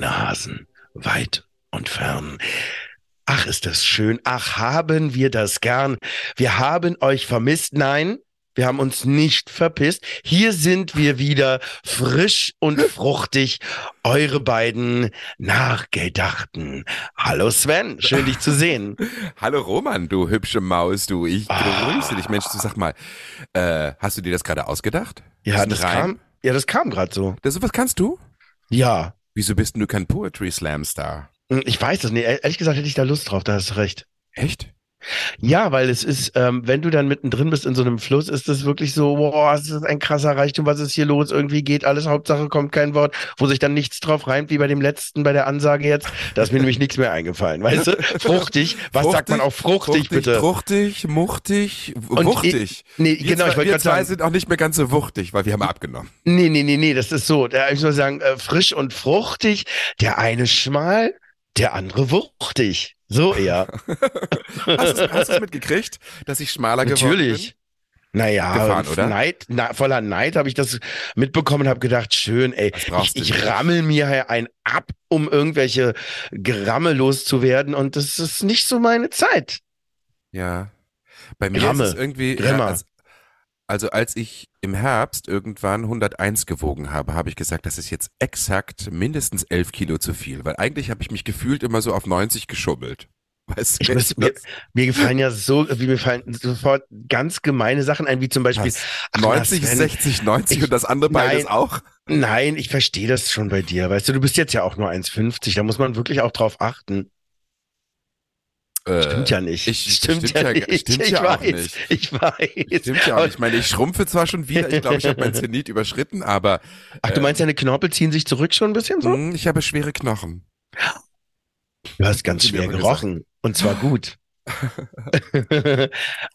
Meine Hasen, weit und fern. Ach, ist das schön. Ach, haben wir das gern. Wir haben euch vermisst. Nein, wir haben uns nicht verpisst. Hier sind wir wieder frisch und fruchtig. Eure beiden Nachgedachten. Hallo Sven, schön dich zu sehen. Hallo Roman, du hübsche Maus, du. Ich Ah. grüße dich. Mensch, du sag mal, äh, hast du dir das gerade ausgedacht? Ja, das Reim? kam, ja, das kam gerade so. Das, sowas kannst du? Ja, Wieso bist denn du kein Poetry Slam Star? ich weiß das nicht. Ehrlich gesagt hätte ich da Lust drauf, da hast du recht. Echt? Ja, weil es ist, ähm, wenn du dann mittendrin bist in so einem Fluss, ist das wirklich so, boah, es ist ein krasser Reichtum, was ist hier los? Irgendwie geht alles, Hauptsache kommt kein Wort, wo sich dann nichts drauf reimt, wie bei dem letzten, bei der Ansage jetzt. Da ist mir nämlich nichts mehr eingefallen, weißt du? Fruchtig, was sagt man auch fruchtig, bitte? Fruchtig, muchtig, Und wuchtig. Nee, Wir genau, zwei, ich wollte wir gerade zwei sagen, sind auch nicht mehr ganz so wuchtig, weil wir haben abgenommen. nee, nee, nee, nee, das ist so, da ich soll sagen, äh, frisch und fruchtig, der eine schmal, der andere wuchtig. So eher. Hast du hast du's mitgekriegt, dass ich schmaler geworden Natürlich. Naja, Gefahren, oder? Neid, na, voller Neid habe ich das mitbekommen und habe gedacht, schön, ey, ich, ich rammel mir hier ein ab, um irgendwelche Gramme loszuwerden und das ist nicht so meine Zeit. bin? Ja. Bei mir Gramme. ist es irgendwie, ja, als, also als ich im Herbst irgendwann 101 gewogen habe, habe ich gesagt, das ist jetzt exakt mindestens 11 Kilo zu viel, weil eigentlich habe ich mich gefühlt immer so auf 90 geschummelt. Weißt du? muss, mir, mir gefallen ja so, wie mir fallen sofort ganz gemeine Sachen ein, wie zum Beispiel ach, na, 90, Sven, 60, 90 ich- und das andere beides nein. auch? Nein, ich verstehe das schon bei dir. Weißt du, du bist jetzt ja auch nur 1,50, da muss man wirklich auch drauf achten. Äh, Stimmt ja nicht. ich- stimmt, stimmt ja ja- nicht. stimmt ich ja auch weiß, nicht. Ich weiß. Stimmt ja auch nicht. Ich meine, ich schrumpfe zwar schon wieder, ich glaube, ich habe mein Zenit überschritten, aber Ach, du meinst, deine Knorpel ziehen sich zurück schon ein bisschen so? mh, ich habe schwere Knochen. Du hast ganz schwer gerochen. Und zwar gut. ähm,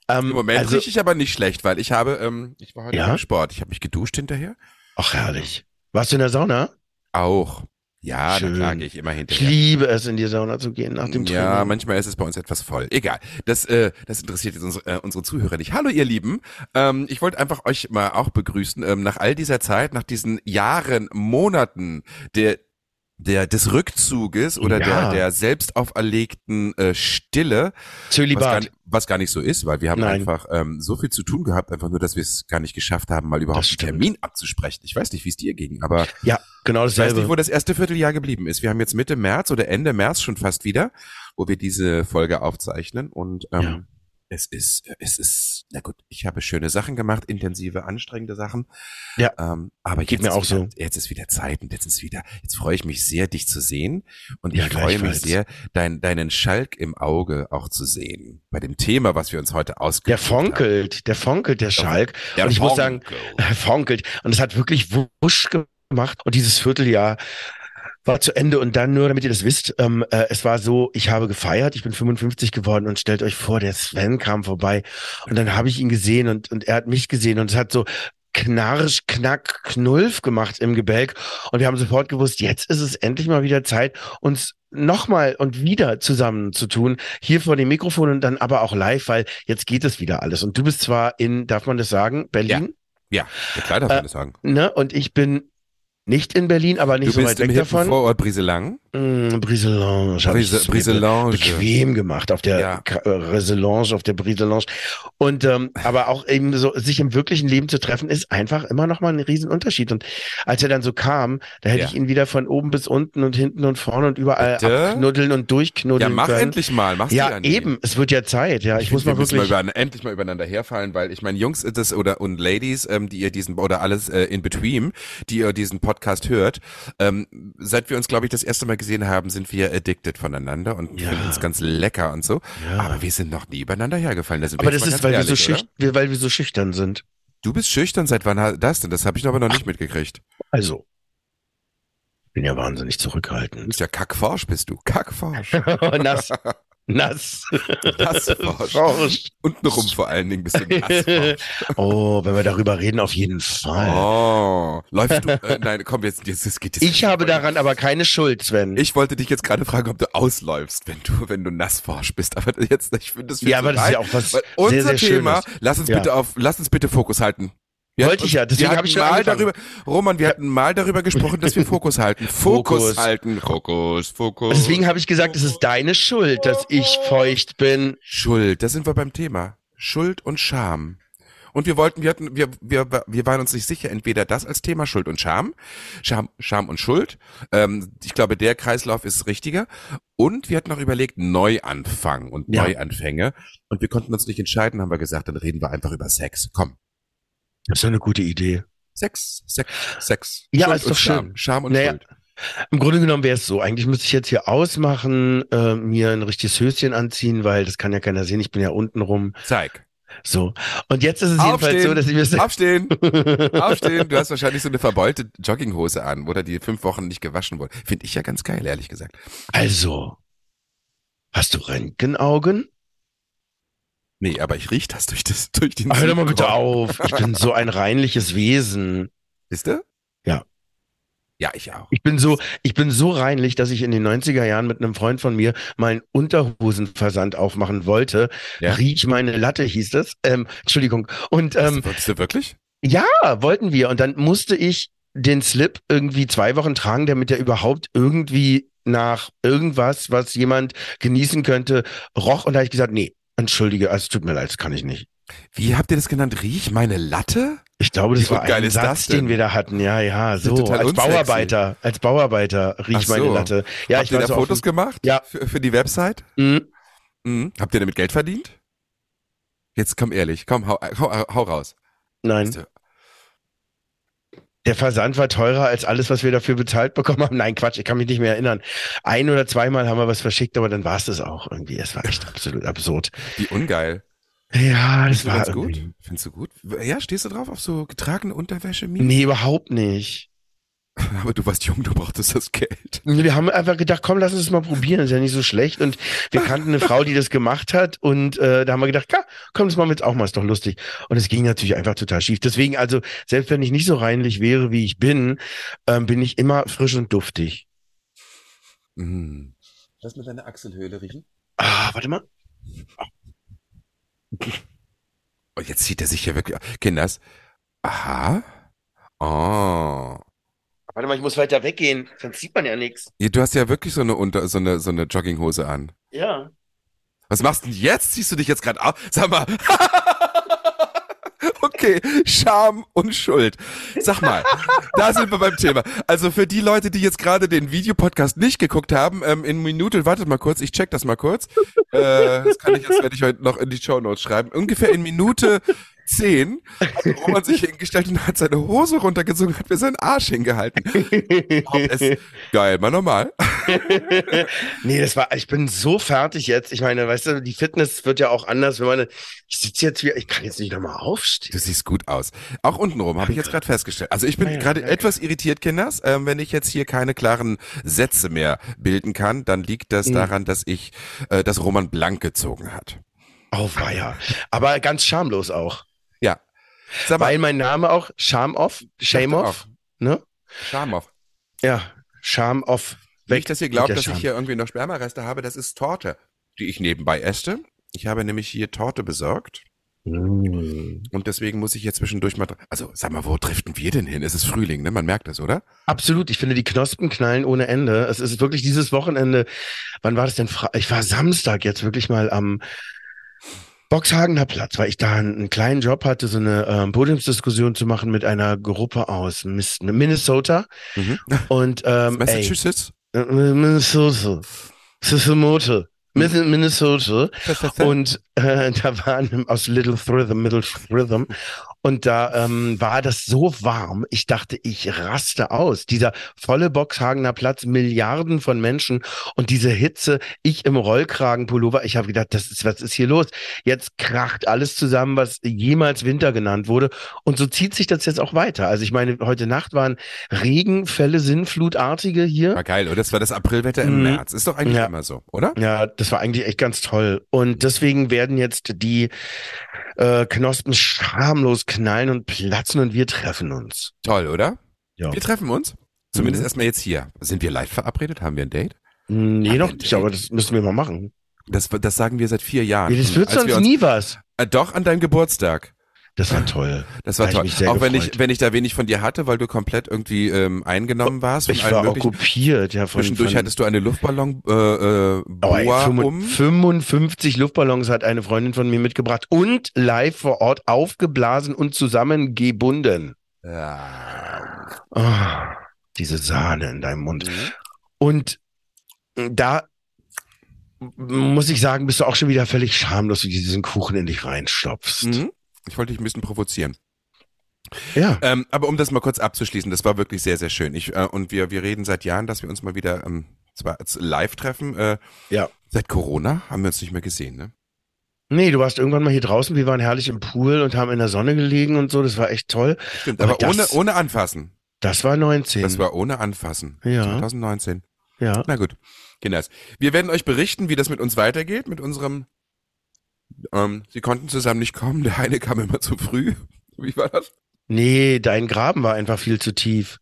Im Moment also, rieche ich aber nicht schlecht, weil ich habe, ähm, ich war heute Ja? beim Sport, ich habe mich geduscht hinterher. ach, herrlich. Warst du in der Sauna? Auch. Ja, Schön. da gehe ich immer Ich hinterher. liebe es, in die Sauna zu gehen nach dem Ja, Training. manchmal ist es bei uns etwas voll. Egal. Das, äh, das interessiert jetzt unsere, äh, unsere Zuhörer nicht. Hallo, ihr Lieben. Ähm, ich wollte einfach euch mal auch begrüßen. Ähm, nach all dieser Zeit, nach diesen Jahren, Monaten der der des Rückzuges oder Ja. der der selbst auferlegten äh, Stille, was gar, Zölibat. was gar nicht so ist, weil wir haben Nein. einfach ähm, so viel zu tun gehabt, einfach nur, dass wir es gar nicht geschafft haben, mal überhaupt einen. Termin abzusprechen. Ich weiß nicht, wie es dir ging, aber Ja, genau ich weiß nicht, dasselbe. wo das erste Vierteljahr geblieben ist. Wir haben jetzt Mitte März oder Ende März schon fast wieder, wo wir diese Folge aufzeichnen. Und ähm, Ja. Es ist, es ist, na gut, ich habe schöne Sachen gemacht, intensive, anstrengende Sachen. Ja. Ähm, aber Geht jetzt mir ist auch wieder, so. Jetzt ist wieder Zeit und jetzt ist wieder, jetzt freue ich mich sehr, dich zu sehen. Und Ja, ich freue mich sehr, dein, deinen Schalk im Auge auch zu sehen. Bei dem Thema, was wir uns heute Der ausgesucht haben. fonkelt, der fonkelt, der Schalk. Der und ich muss sagen, Fonkel. Er fonkelt. Und es hat wirklich wusch gemacht. Und dieses Vierteljahr war zu Ende. Und dann nur, damit ihr das wisst, ähm, äh, es war so, ich habe gefeiert, ich bin 55 geworden und stellt euch vor, der Sven kam vorbei. Und dann habe ich ihn gesehen und, und er hat mich gesehen und es hat so Knarsch, Knack, Knulf gemacht im Gebälk. Und wir haben sofort gewusst, jetzt ist es endlich mal wieder Zeit, uns nochmal und wieder zusammen zu tun. Hier vor dem Mikrofon und dann aber auch live, weil jetzt geht es wieder alles. Und du bist zwar in, darf man das sagen, Berlin? Ja, ja klar darf man Äh, das sagen. ne? Und ich bin nicht in Berlin, aber nicht Du so weit weg davon. Vorort Briselang. Mm, Briselange. ich Brise, Briselange. bequem gemacht auf der Ja. Äh, Reselange, auf der Briselange. Und ähm, aber auch eben so, sich im wirklichen Leben zu treffen, ist einfach immer noch mal ein Riesenunterschied. Und als er dann so kam, da hätte Ja. ich ihn wieder von oben bis unten und hinten und vorne und überall Bitte? abknuddeln und Ja, durchknuddeln mach können. endlich mal. Machst Ja, ja eben. Es wird ja Zeit. Ja, ich, muss find, mal wirklich. mal über, endlich mal übereinander herfallen, weil ich meine, Jungs es oder und Ladies, ähm, die ihr diesen oder alles äh, in between, die ihr diesen Podcast hört, ähm, seit wir uns, glaube ich, das erste Mal gesehen haben, sind wir addicted voneinander und Ja. finden uns ganz lecker und so. Ja. Aber wir sind noch nie übereinander hergefallen. Da wir aber das ist, weil wir so ehrlich, oder? schüchtern, weil wir so schüchtern sind. Du bist schüchtern. Seit wann das denn? Das habe ich aber noch nicht mitgekriegt. Also. bin ja wahnsinnig Du zurückhaltend. bist ja kackforsch, bist du. Kackforsch. nass. Nass. Nassforsch. Forsch. Untenrum vor allen Dingen bist du nassforsch. oh, wenn wir darüber reden, auf jeden Fall. Oh. Läufst du, äh, nein, komm, jetzt, jetzt, jetzt geht es. Ich habe daran aber keine Schuld, Sven. Ich wollte dich jetzt gerade fragen, ob du ausläufst, wenn du, wenn du nassforsch bist. Aber jetzt, ich finde das ja, aber das ist ja auch was weil sehr, unser sehr Thema, Schönes. lass uns Ja. bitte auf, lass uns bitte Fokus halten. Wir Wollte hatten ich ja, deswegen wir habe ich mal angefangen. darüber, Roman, wir hatten mal darüber gesprochen, dass wir Fokus halten. Fokus, Fokus. halten. Fokus, Fokus. Deswegen habe ich gesagt, es ist deine Schuld, dass ich feucht bin. Schuld, da sind wir beim Thema. Schuld und Scham. Und wir wollten, wir hatten, wir, wir, wir waren uns nicht sicher, entweder das als Thema Schuld und Scham, Scham, Scham und Schuld. Ähm, ich glaube, der Kreislauf ist richtiger. Und wir hatten noch überlegt, Neuanfang und Ja. Neuanfänge. Und wir konnten uns nicht entscheiden, haben wir gesagt, dann reden wir einfach über Sex. Komm. Das ist doch eine gute Idee. Sex, Sex, Sex. Ja, Schuld ist doch Scham. schön. Scham und Naja, Schuld. Im Grunde genommen wäre es so. Eigentlich müsste ich jetzt hier ausmachen, äh, mir ein richtiges Höschen anziehen, weil das kann ja keiner sehen. Ich bin ja unten rum. Zeig. So. Und jetzt ist es jedenfalls so, dass ich mir Aufstehen. Aufstehen. Du hast wahrscheinlich so eine verbeulte Jogginghose an, oder die fünf Wochen nicht gewaschen wurde. Finde ich ja ganz geil, ehrlich gesagt. Also, hast du Röntgenaugen? Nee, aber ich riech das durch das, durch den hör doch mal bitte auf. Ich bin so ein reinliches Wesen. Bist du? Ja. Ja, ich auch. Ich bin so, ich bin so reinlich, dass ich in den 90er Jahren mit einem Freund von mir mal einen Unterhosenversand aufmachen wollte. Ja. Riech meine Latte hieß das. Ähm, Entschuldigung. Und ähm, Ähm, Wolltest du wirklich? ja, wollten wir. Und dann musste ich den Slip irgendwie zwei Wochen tragen, damit er überhaupt irgendwie nach irgendwas, was jemand genießen könnte, roch. Und da habe ich gesagt, nee, entschuldige, also es tut mir leid, das kann ich nicht. Wie habt ihr das genannt? Riech meine Latte? Ich glaube, das Wie war ein Satz, den wir da hatten. Ja, ja, so. Als unsexy. Bauarbeiter, als Bauarbeiter Ach riecht meine so. Latte. Ja, habt ich ihr da so Fotos auf, gemacht? Ja. Für, für die Website? Mhm. Mhm. Habt ihr damit Geld verdient? Jetzt komm ehrlich, komm, hau, hau, hau raus. Nein. Der Versand war teurer als alles, was wir dafür bezahlt bekommen haben. Nein, Quatsch, ich kann mich nicht mehr erinnern. Ein oder zweimal haben wir was verschickt, aber dann war es das auch irgendwie. Es war echt absolut absurd. Wie ungeil. Ja, das Findest war gut? Findest du gut? Ja, stehst du drauf auf so getragene Unterwäsche? Mimi? Nee, überhaupt nicht. Aber du warst jung, du brauchtest das Geld. Wir haben einfach gedacht, komm, lass uns das mal probieren, ist ja nicht so schlecht. Und wir kannten eine Frau, die das gemacht hat. Und äh, da haben wir gedacht, ja, komm, das machen wir jetzt auch mal, ist doch lustig. Und es ging natürlich einfach total schief. Deswegen, also, selbst wenn ich nicht so reinlich wäre, wie ich bin, ähm, bin ich immer frisch und duftig. Mhm. Lass mir deine Achselhöhle riechen. Ah, warte mal. Oh, jetzt zieht er sich hier wirklich. Kinders. Aha. Oh. Warte mal, ich muss weiter weggehen, sonst sieht man ja nichts. Ja, Du hast ja wirklich so eine unter so eine so eine Jogginghose an. Ja. Was machst du denn jetzt? Ziehst du dich jetzt gerade auf? Sag mal. Okay, Scham und Schuld. Sag mal, da sind wir beim Thema. Also für die Leute, die jetzt gerade den Videopodcast nicht geguckt haben, ähm, in Minute, wartet mal kurz, ich check das mal kurz. Äh, das kann ich jetzt, werde ich heute noch in die Show Notes schreiben. Ungefähr in Minute zehn hat Roman sich hingestellt und hat seine Hose runtergezogen, hat mir seinen Arsch hingehalten. Oh, es, geil, mal normal. nee, das war, ich bin so fertig jetzt. Ich meine, weißt du, die Fitness wird ja auch anders, wenn man, ich sitze jetzt hier, ich kann jetzt nicht nochmal aufstehen. Du siehst gut aus. Auch untenrum habe ich jetzt gerade festgestellt. Also ich bin Ja, gerade etwas irritiert, Kinders. Ähm, wenn ich jetzt hier keine klaren Sätze mehr bilden kann, dann liegt das Mhm. daran, dass ich, äh, dass Roman blank gezogen hat. Auf Weiher. Aber ganz schamlos auch. Mal, Weil mein Name auch Sham off, Shame off, ne? Scham auf. Ja, Sham off. Nicht, dass ihr glaubt, dass Scham. ich hier irgendwie noch Spermareste habe. Das ist Torte, die ich nebenbei esse. Ich habe nämlich hier Torte besorgt. Mm. Und deswegen muss ich hier zwischendurch mal, also sag mal, wo driften wir denn hin? Es ist Frühling, ne? Man merkt das, oder? Absolut. Ich finde, die Knospen knallen ohne Ende. Es ist wirklich dieses Wochenende. Wann war das denn? Fre- Ich war Samstag jetzt wirklich mal am Boxhagener Platz, weil ich da einen, einen kleinen Job hatte, so eine ähm, Podiumsdiskussion zu machen mit einer Gruppe aus Minnesota. Mhm. Und ähm, ey, Massachusetts? äh, Minnesota. Minnesota. Min- Minnesota. Und äh, da waren aus Little Rhythm, Middle Rhythm. Und da ähm, war das so warm. Ich dachte, ich raste aus. Dieser volle Boxhagener Platz, Milliarden von Menschen und diese Hitze. Ich im Rollkragenpullover. Ich habe gedacht, das ist, was ist hier los? Jetzt kracht alles zusammen, was jemals Winter genannt wurde. Und so zieht sich das jetzt auch weiter. Also ich meine, heute Nacht waren Regenfälle, Sinnflutartige hier. War geil, oder? Das war das Aprilwetter im Mhm. März. Ist doch eigentlich Ja. immer so, oder? Ja, das war eigentlich echt ganz toll. Und deswegen werden jetzt die äh, Knospen schamlos knallen und platzen und wir treffen uns. Toll, oder? Ja. Wir treffen uns. Zumindest Mhm. erstmal jetzt hier. Sind wir live verabredet? Haben wir ein Date? Nee, Ach, noch nicht, aber das müssen wir mal machen. Das, das sagen wir seit vier Jahren. Ja, das wird Als wir sonst uns, nie was. äh, doch, an deinem Geburtstag. Das war toll. Das war Da toll. Auch wenn ich, wenn ich da wenig von dir hatte, weil du komplett irgendwie ähm, eingenommen warst von Ich war okkupiert, ja, von, Zwischendurch von hattest du eine Luftballon äh, äh, Oh, Boa 55 um. 55 Luftballons hat eine Freundin von mir mitgebracht und live vor Ort aufgeblasen und zusammengebunden. Ja. Ah, diese Sahne in deinem Mund. Mhm. Und da muss ich sagen, bist du auch schon wieder völlig schamlos, wie du diesen Kuchen in dich reinstopfst. Mhm. Ich wollte dich ein bisschen provozieren. Ja. Ähm, aber um das mal kurz abzuschließen, das war wirklich sehr, sehr schön. Ich, äh, und wir, wir reden seit Jahren, dass wir uns mal wieder ähm, zwar live treffen. Äh, Ja. Seit Corona haben wir uns nicht mehr gesehen, ne? Nee, du warst irgendwann mal hier draußen, wir waren herrlich im Pool und haben in der Sonne gelegen und so, das war echt toll. Stimmt, Aber aber, ohne, das- ohne Anfassen. Das war 19. Das war ohne Anfassen. Ja. 2019. ja. Na gut, Kinders. Wir werden euch berichten, wie das mit uns weitergeht, mit unserem, ähm, sie konnten zusammen nicht kommen, der eine kam immer zu früh. Wie war das? Nee, dein Graben war einfach viel zu tief.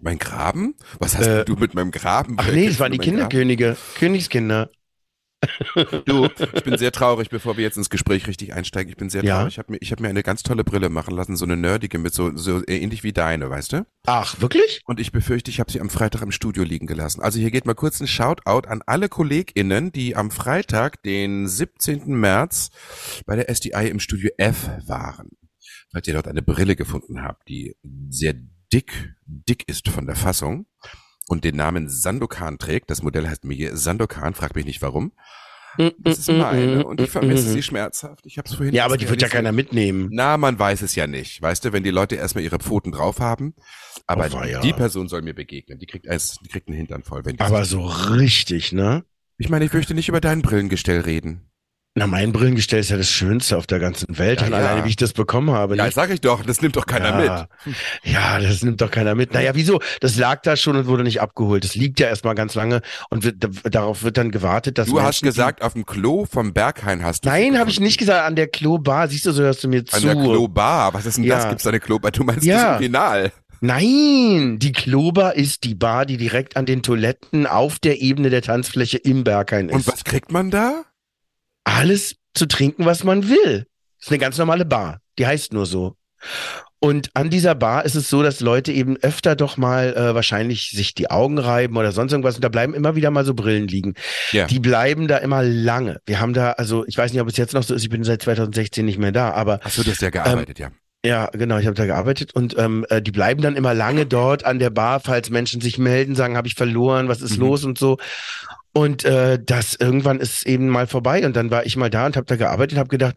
Mein Graben? Was hast Äh, du mit meinem Graben? Ach nee, es waren die Graben? Kinderkönige, Königskinder. Du, ich bin sehr traurig, bevor wir jetzt ins Gespräch richtig einsteigen. Ich bin sehr Ja. traurig. Ich habe mir, ich hab mir eine ganz tolle Brille machen lassen, so eine nerdige mit so, so ähnlich wie deine, weißt du? Ach, wirklich? Und ich befürchte, ich habe sie am Freitag im Studio liegen gelassen. Also hier geht mal kurz ein Shoutout an alle KollegInnen, die am Freitag, den 17. März, bei der SDI im Studio F waren. Falls ihr dort eine Brille gefunden habt, die sehr dick, dick ist von der Fassung und den Namen Sandokan trägt. Das Modell heißt mir Sandokan, frag mich nicht warum. Das ist meine und ich vermisse sie schmerzhaft. Ich habe es vorhin Ja, aber die wird ja keiner mitnehmen. Na, man weiß es ja nicht. Weißt du, wenn die Leute erstmal ihre Pfoten drauf haben. Aber Oh, weia. die Person soll mir begegnen. Die kriegt eins, die kriegt einen Hintern voll. Wenn die Aber so richtig, ne? ich meine, ich möchte nicht über dein Brillengestell reden. Na, mein Brillengestell ist ja das Schönste auf der ganzen Welt. Ja, und ja. alleine, wie ich das bekommen habe. Ja, nicht? sag ich doch. Das nimmt doch keiner ja. mit. Ja, das nimmt doch keiner mit. Naja, wieso? Das lag da schon und wurde nicht abgeholt. Das liegt ja erstmal ganz lange und wird, da- darauf wird dann gewartet, dass Du hast Menschen, gesagt, auf dem Klo vom Berghain hast du. Nein, habe ich nicht gesagt. An der Klobar. Siehst du, so hörst du mir zu. An der Klobar. Was ist denn das? Gibt's da eine Klobar? Du meinst Ja. das Urinal. Nein, die Klobar ist die Bar, die direkt an den Toiletten auf der Ebene der Tanzfläche im Berghain ist. Und was kriegt man da? Alles zu trinken, was man will. Das ist eine ganz normale Bar. Die heißt nur so. Und an dieser Bar ist es so, dass Leute eben öfter doch mal äh, wahrscheinlich sich die Augen reiben oder sonst irgendwas. Und da bleiben immer wieder mal so Brillen liegen. Ja. Die bleiben da immer lange. Wir haben da, also ich weiß nicht, ob es jetzt noch so ist, ich bin seit 2016 nicht mehr da, aber Hast du das ja gearbeitet, ja. ja, genau, ich habe da gearbeitet und ähm, äh, die bleiben dann immer lange dort an der Bar, falls Menschen sich melden, sagen, habe ich verloren, was ist Mhm. los und so. Und äh, das irgendwann ist eben mal vorbei und dann war ich mal da und habe da gearbeitet, habe gedacht,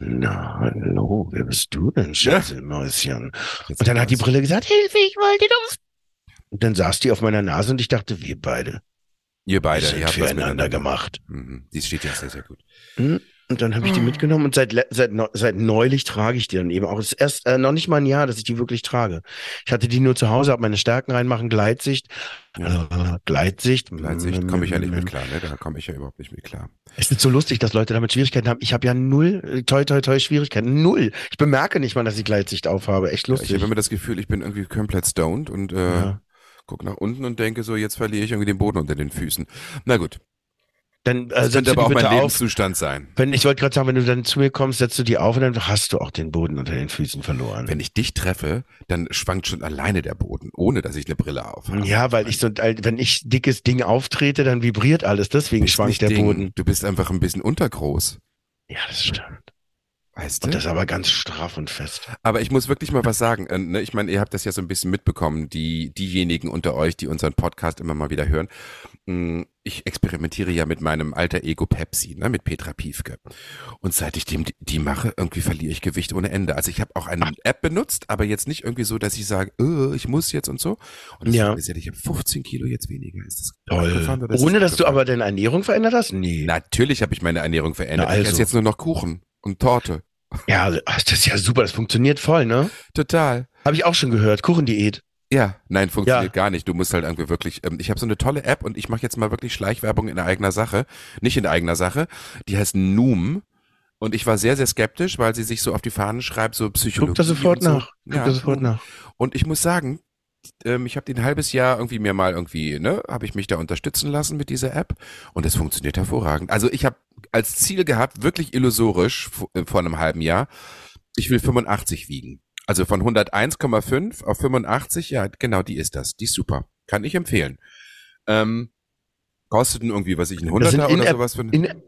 na hallo, wer bist du denn, Schätzelmäuschen? Jetzt Und dann hat die. Brille gesagt, Hilfe, ich wollte doch. Und dann saß die auf meiner Nase und ich dachte, wir beide, Ihr beide, ihr habt füreinander miteinander gemacht. Mhm. Die steht ja sehr, sehr gut. Und dann habe ich die Ah. mitgenommen und seit, seit, seit neulich trage ich die dann eben auch. Es ist erst äh, noch nicht mal ein Jahr, dass ich die wirklich trage. Ich hatte die nur zu Hause, habe meine Stärken reinmachen, Gleitsicht. Ja. Äh, Gleitsicht. Gleitsicht komme ich ja nicht mit klar, ne? Da komme ich ja überhaupt nicht mit klar. Es ist so lustig, dass Leute damit Schwierigkeiten haben. Ich habe ja null, äh, toi, toi, toi, Schwierigkeiten. Null. Ich bemerke nicht mal, dass ich Gleitsicht aufhabe. Echt Ja, ich lustig. habe immer das Gefühl, ich bin irgendwie komplett stoned und äh, Ja. guck nach unten und denke so, jetzt verliere ich irgendwie den Boden unter den Füßen. Na gut, Dann äh, das setzt könnte aber auch mein bitte auf. Lebenszustand sein. Wenn, ich wollte gerade sagen, wenn du dann zu mir kommst, setzt du die auf und dann hast du auch den Boden unter den Füßen verloren. Wenn ich dich treffe, dann schwankt schon alleine der Boden, ohne dass ich eine Brille auf habe. ja, weil ich so, wenn ich dickes Ding auftrete, dann vibriert alles. Deswegen schwankt der Ding, Boden. Du bist einfach ein bisschen untergroß. Ja, das stimmt. Weißt du? Und das aber ganz straff und fest. Aber ich muss wirklich mal was sagen. Äh, ne? Ich meine, ihr habt das ja so ein bisschen mitbekommen, die diejenigen unter euch, die unseren Podcast immer mal wieder hören. Mm, Ich experimentiere ja mit meinem alter Ego Pepsi, ne, mit Petra Piefke. Und seit ich dem die, mache, irgendwie verliere ich Gewicht ohne Ende. Also ich habe auch eine App benutzt, aber jetzt nicht irgendwie so, dass ich sage, äh, ich muss jetzt und so. Und Ja. ist ja, ich habe 15 Kilo jetzt weniger. Ist das Toll. Ohne, das dass du aber deine Ernährung verändert hast? Nee. Natürlich habe ich meine Ernährung verändert. Na Ich also. esse jetzt nur noch Kuchen und Torte. Ja, also, das ist ja super, das funktioniert voll, ne? Total. Habe ich auch schon gehört. Kuchendiät. Ja, nein, funktioniert Ja. gar nicht. Du musst halt irgendwie wirklich, ähm, ich habe so eine tolle App und ich mache jetzt mal wirklich Schleichwerbung in eigener Sache, nicht in eigener Sache. Die heißt Noom und ich war sehr, sehr skeptisch, weil sie sich so auf die Fahnen schreibt, so Psychologie. Guck da sofort so. nach. Guck Ja, da sofort nach. Und ich muss sagen, ähm, ich habe den ein halbes Jahr irgendwie mir mal irgendwie, ne, habe ich mich da unterstützen lassen mit dieser App und es funktioniert hervorragend. Also ich habe als Ziel gehabt, wirklich illusorisch vor, äh, vor einem halben Jahr, ich will 85 wiegen. Also von 101,5 auf 85, ja, genau, die ist das. Die ist super. Kann ich empfehlen. Ähm, kosteten irgendwie, was ich, ein 100er oder sowas für ein, In,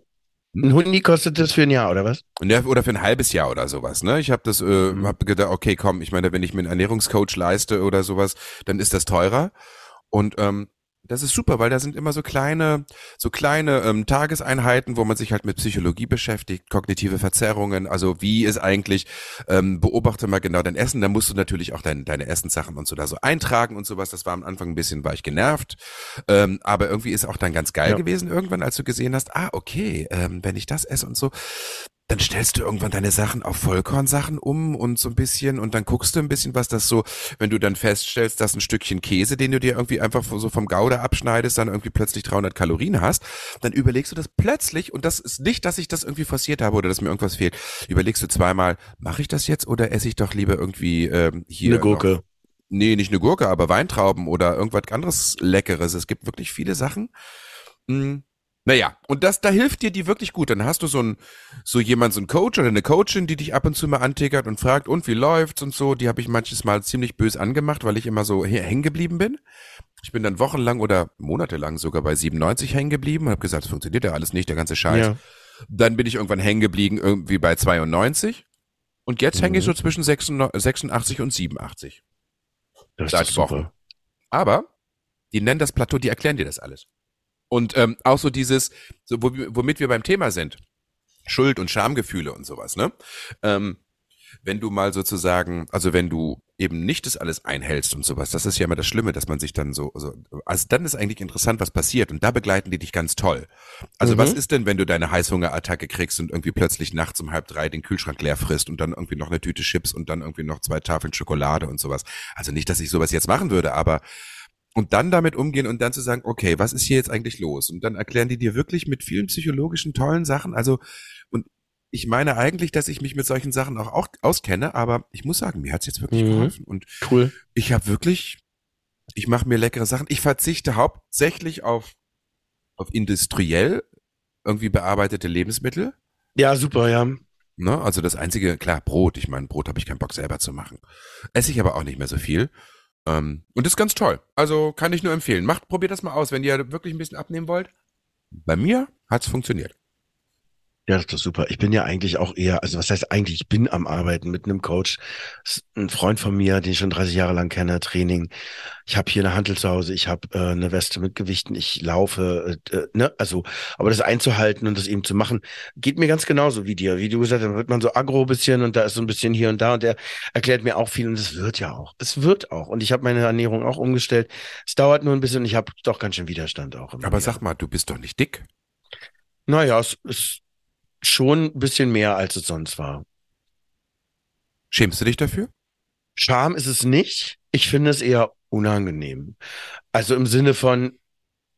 ein Hundi kostet das für ein Jahr, oder was? oder für ein halbes Jahr oder sowas, ne? Ich habe das, äh, Mhm. hab gedacht, okay, komm, ich meine, wenn ich mir einen Ernährungscoach leiste oder sowas, dann ist das teurer. Und ähm, das ist super, weil da sind immer so kleine, so kleine ähm, Tageseinheiten, wo man sich halt mit Psychologie beschäftigt, kognitive Verzerrungen, also wie ist eigentlich, ähm, beobachte mal genau dein Essen, dann musst du natürlich auch dein, deine Essenssachen und so da so eintragen und sowas. Das war am Anfang ein bisschen, war ich genervt, ähm, aber irgendwie ist auch dann ganz geil Ja. gewesen irgendwann, als du gesehen hast, ah, okay, ähm, wenn ich das esse und so, dann stellst du irgendwann deine Sachen auf Vollkornsachen um und so ein bisschen und dann guckst du ein bisschen, was das so, wenn du dann feststellst, dass ein Stückchen Käse, den du dir irgendwie einfach so vom Gouda abschneidest, dann irgendwie plötzlich 300 Kalorien hast, dann überlegst du das plötzlich und das ist nicht, dass ich das irgendwie forciert habe oder dass mir irgendwas fehlt. Überlegst du zweimal, mache ich das jetzt oder esse ich doch lieber irgendwie ähm, hier Eine Gurke. Noch, nee, nicht eine Gurke, aber Weintrauben oder irgendwas anderes Leckeres. Es gibt wirklich viele Sachen. Mm. Naja, und das, da hilft dir die wirklich gut. Dann hast du so ein, so jemand, so ein Coach oder eine Coachin, die dich ab und zu mal antickert und fragt, und wie läuft's und so. Die habe ich manches Mal ziemlich bös angemacht, weil ich immer so hier hängen geblieben bin. Ich bin dann wochenlang oder monatelang sogar bei 97 hängen geblieben und habe gesagt, das funktioniert ja alles nicht, der ganze Scheiß. Ja. Dann bin ich irgendwann hängen geblieben, irgendwie bei 92. Und jetzt hänge ich Mhm. so zwischen 86 und 87. Das Seit ist Wochen. super. Aber die nennen das Plateau, die erklären dir das alles. Und ähm, auch so dieses, so, wo, womit wir beim Thema sind, Schuld und Schamgefühle und sowas, ne? Ähm, wenn du mal sozusagen, also wenn du eben nicht das alles einhältst und sowas, das ist ja immer das Schlimme, dass man sich dann so, so also dann ist eigentlich interessant, was passiert und da begleiten die dich ganz toll. Also Mhm. was ist denn, wenn du deine Heißhungerattacke kriegst und irgendwie plötzlich nachts um halb drei den Kühlschrank leer frisst und dann irgendwie noch eine Tüte Chips und dann irgendwie noch zwei Tafeln Schokolade und sowas. Also nicht, dass ich sowas jetzt machen würde, aber und dann damit umgehen und dann zu sagen, okay, was ist hier jetzt eigentlich los? Und dann erklären die dir wirklich mit vielen psychologischen tollen Sachen. Also, und ich meine eigentlich, dass ich mich mit solchen Sachen auch, auch auskenne, aber ich muss sagen, mir hat's jetzt wirklich Mhm. geholfen. Und Cool. ich habe wirklich, ich mache mir leckere Sachen. Ich verzichte hauptsächlich auf, auf industriell irgendwie bearbeitete Lebensmittel. Ja, super, ja. Ne? Also das einzige, klar, Brot. Ich meine, Brot habe ich keinen Bock selber zu machen. Esse ich aber auch nicht mehr so viel. Ähm, und ist ganz toll. Also kann ich nur empfehlen. Macht, probiert das mal aus, wenn ihr wirklich ein bisschen abnehmen wollt. Bei mir hat's funktioniert. Ja, das ist doch super. Ich bin ja eigentlich auch eher, also was heißt eigentlich, ich bin am Arbeiten mit einem Coach. Ein Freund von mir, den ich schon 30 Jahre lang kenne, Training. Ich habe hier eine Hantel zu Hause, ich habe äh, eine Weste mit Gewichten, ich laufe, äh, äh, ne, also, aber das einzuhalten und das eben zu machen, geht mir ganz genauso wie dir. Wie du gesagt hast, dann wird man so aggro bisschen und da ist so ein bisschen hier und da und der erklärt mir auch viel und es wird ja auch. Es wird auch. Und ich habe meine Ernährung auch umgestellt. Es dauert nur ein bisschen und ich habe doch ganz schön Widerstand auch. Aber wieder. sag mal, du bist doch nicht dick. Naja, es ist schon ein bisschen mehr, als es sonst war. Schämst du dich dafür? Scham ist es nicht. Ich finde es eher unangenehm. Also im Sinne von,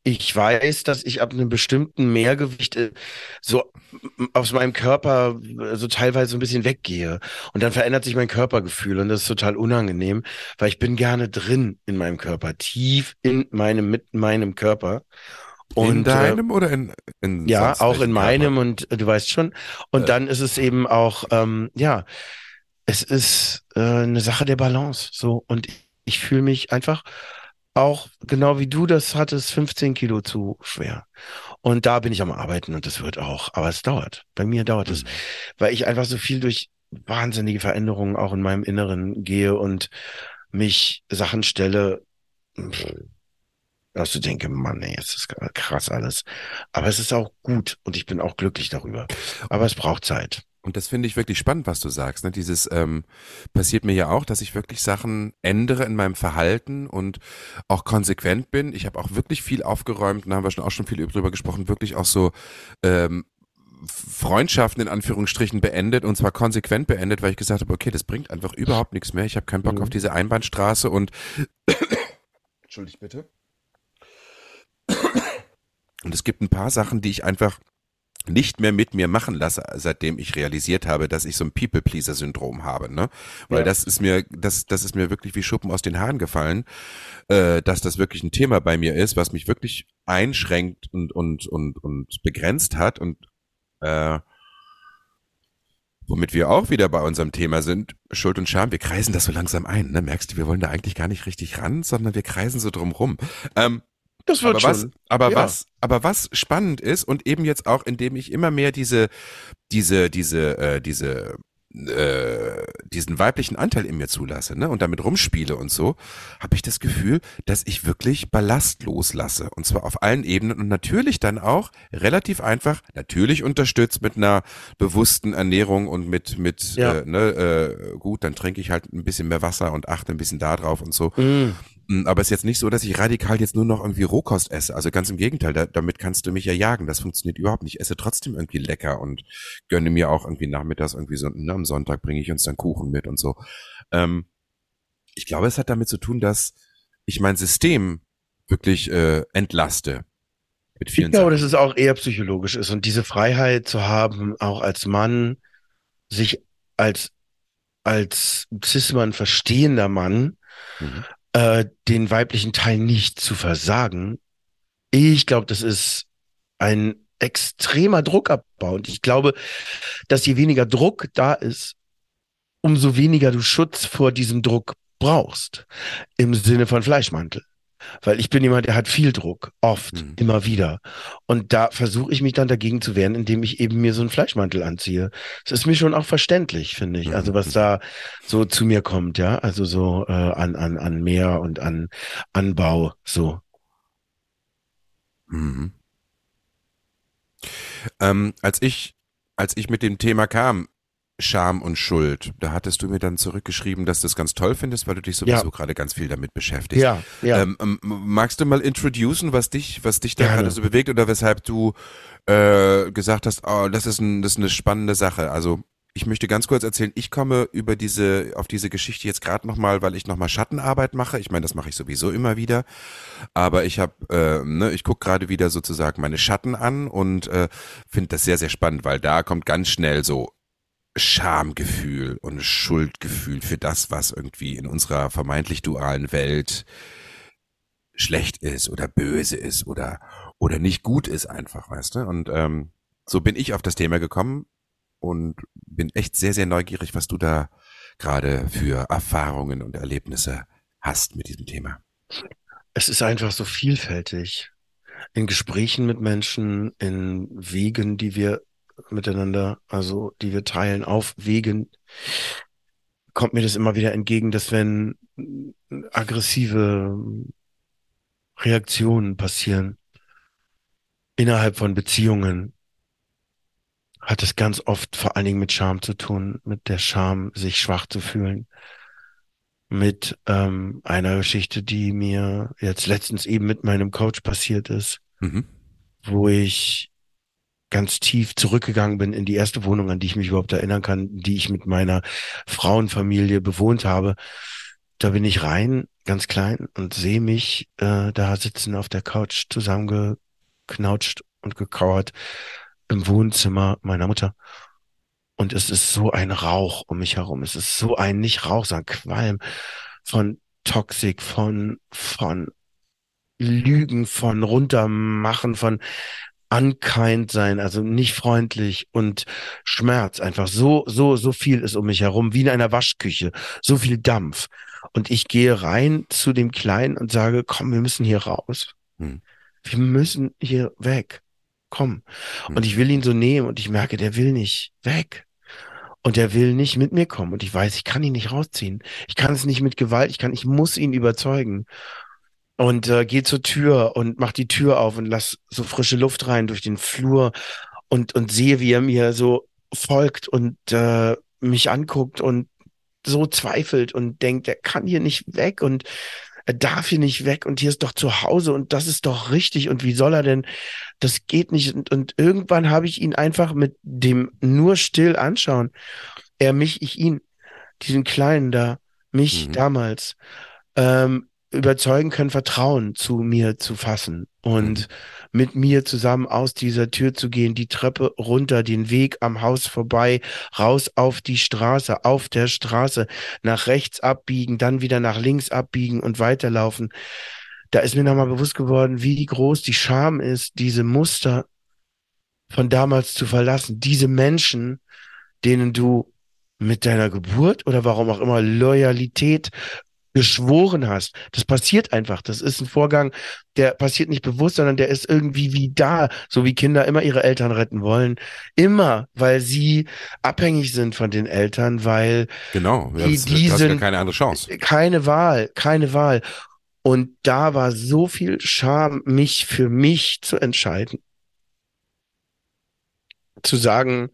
ich weiß, dass ich ab einem bestimmten Mehrgewicht äh, so aus meinem Körper äh, so teilweise ein bisschen weggehe. Und dann verändert sich mein Körpergefühl und das ist total unangenehm, weil ich bin gerne drin in meinem Körper, tief in meinem, mit meinem Körper. Und, in äh, deinem oder in, in Ja, auch in meinem und äh, du weißt schon. Und Äh. dann ist es eben auch, ähm, ja, es ist äh, eine Sache der Balance. So und ich, ich fühle mich einfach auch genau wie du das hattest, 15 Kilo zu schwer. Und da bin ich am Arbeiten und das wird auch, aber es dauert. Bei mir dauert es, Mhm. weil ich einfach so viel durch wahnsinnige Veränderungen auch in meinem Inneren gehe und mich Sachen stelle, dass du denke, Mann, ey, es ist krass alles. Aber es ist auch gut und ich bin auch glücklich darüber. Aber es braucht Zeit. Und das finde ich wirklich spannend, was du sagst. Ne? Dieses ähm, passiert mir ja auch, dass ich wirklich Sachen ändere in meinem Verhalten und auch konsequent bin. Ich habe auch wirklich viel aufgeräumt, da haben wir schon auch schon viel drüber gesprochen, wirklich auch so ähm, Freundschaften in Anführungsstrichen beendet und zwar konsequent beendet, weil ich gesagt habe, okay, das bringt einfach überhaupt nichts mehr. Ich habe keinen Bock Mhm. auf diese Einbahnstraße und Entschuldigt bitte. Und es gibt ein paar Sachen, die ich einfach nicht mehr mit mir machen lasse, seitdem ich realisiert habe, dass ich so ein People-Pleaser-Syndrom habe, ne? Weil Ja. das ist mir, das, das ist mir wirklich wie Schuppen aus den Haaren gefallen, äh, dass das wirklich ein Thema bei mir ist, was mich wirklich einschränkt und, und, und, und begrenzt hat und äh, womit wir auch wieder bei unserem Thema sind, Schuld und Scham, wir kreisen das so langsam ein, ne? Merkst du, wir wollen da eigentlich gar nicht richtig ran, sondern wir kreisen so drum rum. Ähm, Das wird aber schon. was, aber Ja. was, aber was spannend ist und eben jetzt auch, indem ich immer mehr diese, diese, diese, äh, diese, äh, diesen weiblichen Anteil in mir zulasse, ne, und damit rumspiele und so, habe ich das Gefühl, dass ich wirklich Ballast loslasse und zwar auf allen Ebenen und natürlich dann auch relativ einfach, natürlich unterstützt mit einer bewussten Ernährung und mit mit Ja. äh, ne, äh, gut, dann trinke ich halt ein bisschen mehr Wasser und achte ein bisschen da drauf und so. Mm. Mm, Aber es ist jetzt nicht so, dass ich radikal jetzt nur noch irgendwie Rohkost esse. Also ganz im Gegenteil, da, damit kannst du mich ja jagen. Das funktioniert überhaupt nicht. Ich esse trotzdem irgendwie lecker und gönne mir auch irgendwie nachmittags irgendwie so, ne, am Sonntag bringe ich uns dann Kuchen mit und so. Ähm, ich glaube, es hat damit zu tun, dass ich mein System wirklich äh, entlaste. Mit Ich vielen glaube, dass Sachen. es auch eher psychologisch ist und diese Freiheit zu haben, auch als Mann, sich als, als Cis-Mann verstehender Mann, Mhm. Äh, den weiblichen Teil nicht zu versagen. Ich glaube, das ist ein extremer Druckabbau. Und ich glaube, dass je weniger Druck da ist, umso weniger du Schutz vor diesem Druck brauchst. Im Sinne von Fleischmantel. Weil ich bin jemand, der hat viel Druck, oft, Mhm. immer wieder. Und da versuche ich mich dann dagegen zu wehren, indem ich eben mir so einen Fleischmantel anziehe. Das ist mir schon auch verständlich, finde ich. Also was Mhm. da so zu mir kommt, ja. Also so äh, an, an, an Meer und an Anbau, so. Mhm. Ähm, als ich, als ich mit dem Thema kam, Scham und Schuld, da hattest du mir dann zurückgeschrieben, dass du das ganz toll findest, weil du dich sowieso Ja. gerade ganz viel damit beschäftigst. Ja, ja. Ähm, ähm, magst du mal introducen, was dich, was dich da Gerne. gerade so bewegt oder weshalb du äh, gesagt hast, oh, das ist, ein, das ist eine spannende Sache. Also ich möchte ganz kurz erzählen, ich komme über diese, auf diese Geschichte jetzt gerade nochmal, weil ich nochmal Schattenarbeit mache. Ich meine, das mache ich sowieso immer wieder. Aber ich habe, äh, ne, ich gucke gerade wieder sozusagen meine Schatten an und äh, finde das sehr, sehr spannend, weil da kommt ganz schnell so Schamgefühl und Schuldgefühl für das, was irgendwie in unserer vermeintlich dualen Welt schlecht ist oder böse ist oder oder nicht gut ist einfach, weißt du? Und ähm, so bin ich auf das Thema gekommen und bin echt sehr sehr neugierig, was du da gerade für Erfahrungen und Erlebnisse hast mit diesem Thema. Es ist einfach so vielfältig. In Gesprächen mit Menschen, in Wegen, die wir miteinander, also die wir teilen, auf Wegen, kommt mir das immer wieder entgegen, dass wenn aggressive Reaktionen passieren innerhalb von Beziehungen, hat es ganz oft vor allen Dingen mit Scham zu tun, mit der Scham, sich schwach zu fühlen. Mit ähm, einer Geschichte, die mir jetzt letztens eben mit meinem Coach passiert ist, Mhm. wo ich ganz tief zurückgegangen bin in die erste Wohnung, an die ich mich überhaupt erinnern kann, die ich mit meiner Frauenfamilie bewohnt habe. Da bin ich rein, ganz klein, und sehe mich äh, da sitzen auf der Couch zusammengeknautscht und gekauert im Wohnzimmer meiner Mutter. Und es ist so ein Rauch um mich herum. Es ist so ein, nicht Rauch, sondern Qualm von Toxik, von, von Lügen, von Runtermachen, von unkind sein, also nicht freundlich und Schmerz. Einfach so, so, so viel ist um mich herum, wie in einer Waschküche. So viel Dampf. Und ich gehe rein zu dem Kleinen und sage, komm, wir müssen hier raus. Hm. Wir müssen hier weg. Komm. Hm. Und ich will ihn so nehmen und ich merke, der will nicht weg. Und der will nicht mit mir kommen. Und ich weiß, ich kann ihn nicht rausziehen. Ich kann es nicht mit Gewalt. Ich kann, ich muss ihn überzeugen. Und äh, gehe zur Tür und mach die Tür auf und lass so frische Luft rein durch den Flur und, und sehe, wie er mir so folgt und äh, mich anguckt und so zweifelt und denkt, er kann hier nicht weg und er darf hier nicht weg und hier ist doch zu Hause und das ist doch richtig und wie soll er denn, das geht nicht und, und irgendwann habe ich ihn einfach mit dem nur still anschauen, er mich, ich ihn, diesen Kleinen da, mich Mhm. damals, ähm, überzeugen können, Vertrauen zu mir zu fassen und mit mir zusammen aus dieser Tür zu gehen, die Treppe runter, den Weg am Haus vorbei, raus auf die Straße, auf der Straße, nach rechts abbiegen, dann wieder nach links abbiegen und weiterlaufen. Da ist mir nochmal bewusst geworden, wie groß die Scham ist, diese Muster von damals zu verlassen, diese Menschen, denen du mit deiner Geburt oder warum auch immer Loyalität geschworen hast. Das passiert einfach. Das ist ein Vorgang, der passiert nicht bewusst, sondern der ist irgendwie wie da, so wie Kinder immer ihre Eltern retten wollen. Immer, weil sie abhängig sind von den Eltern, weil Genau. Die- das, die du hast ja sind- keine andere Chance. keine Wahl, keine Wahl. Und da war so viel Scham, mich für mich zu entscheiden. Zu sagen,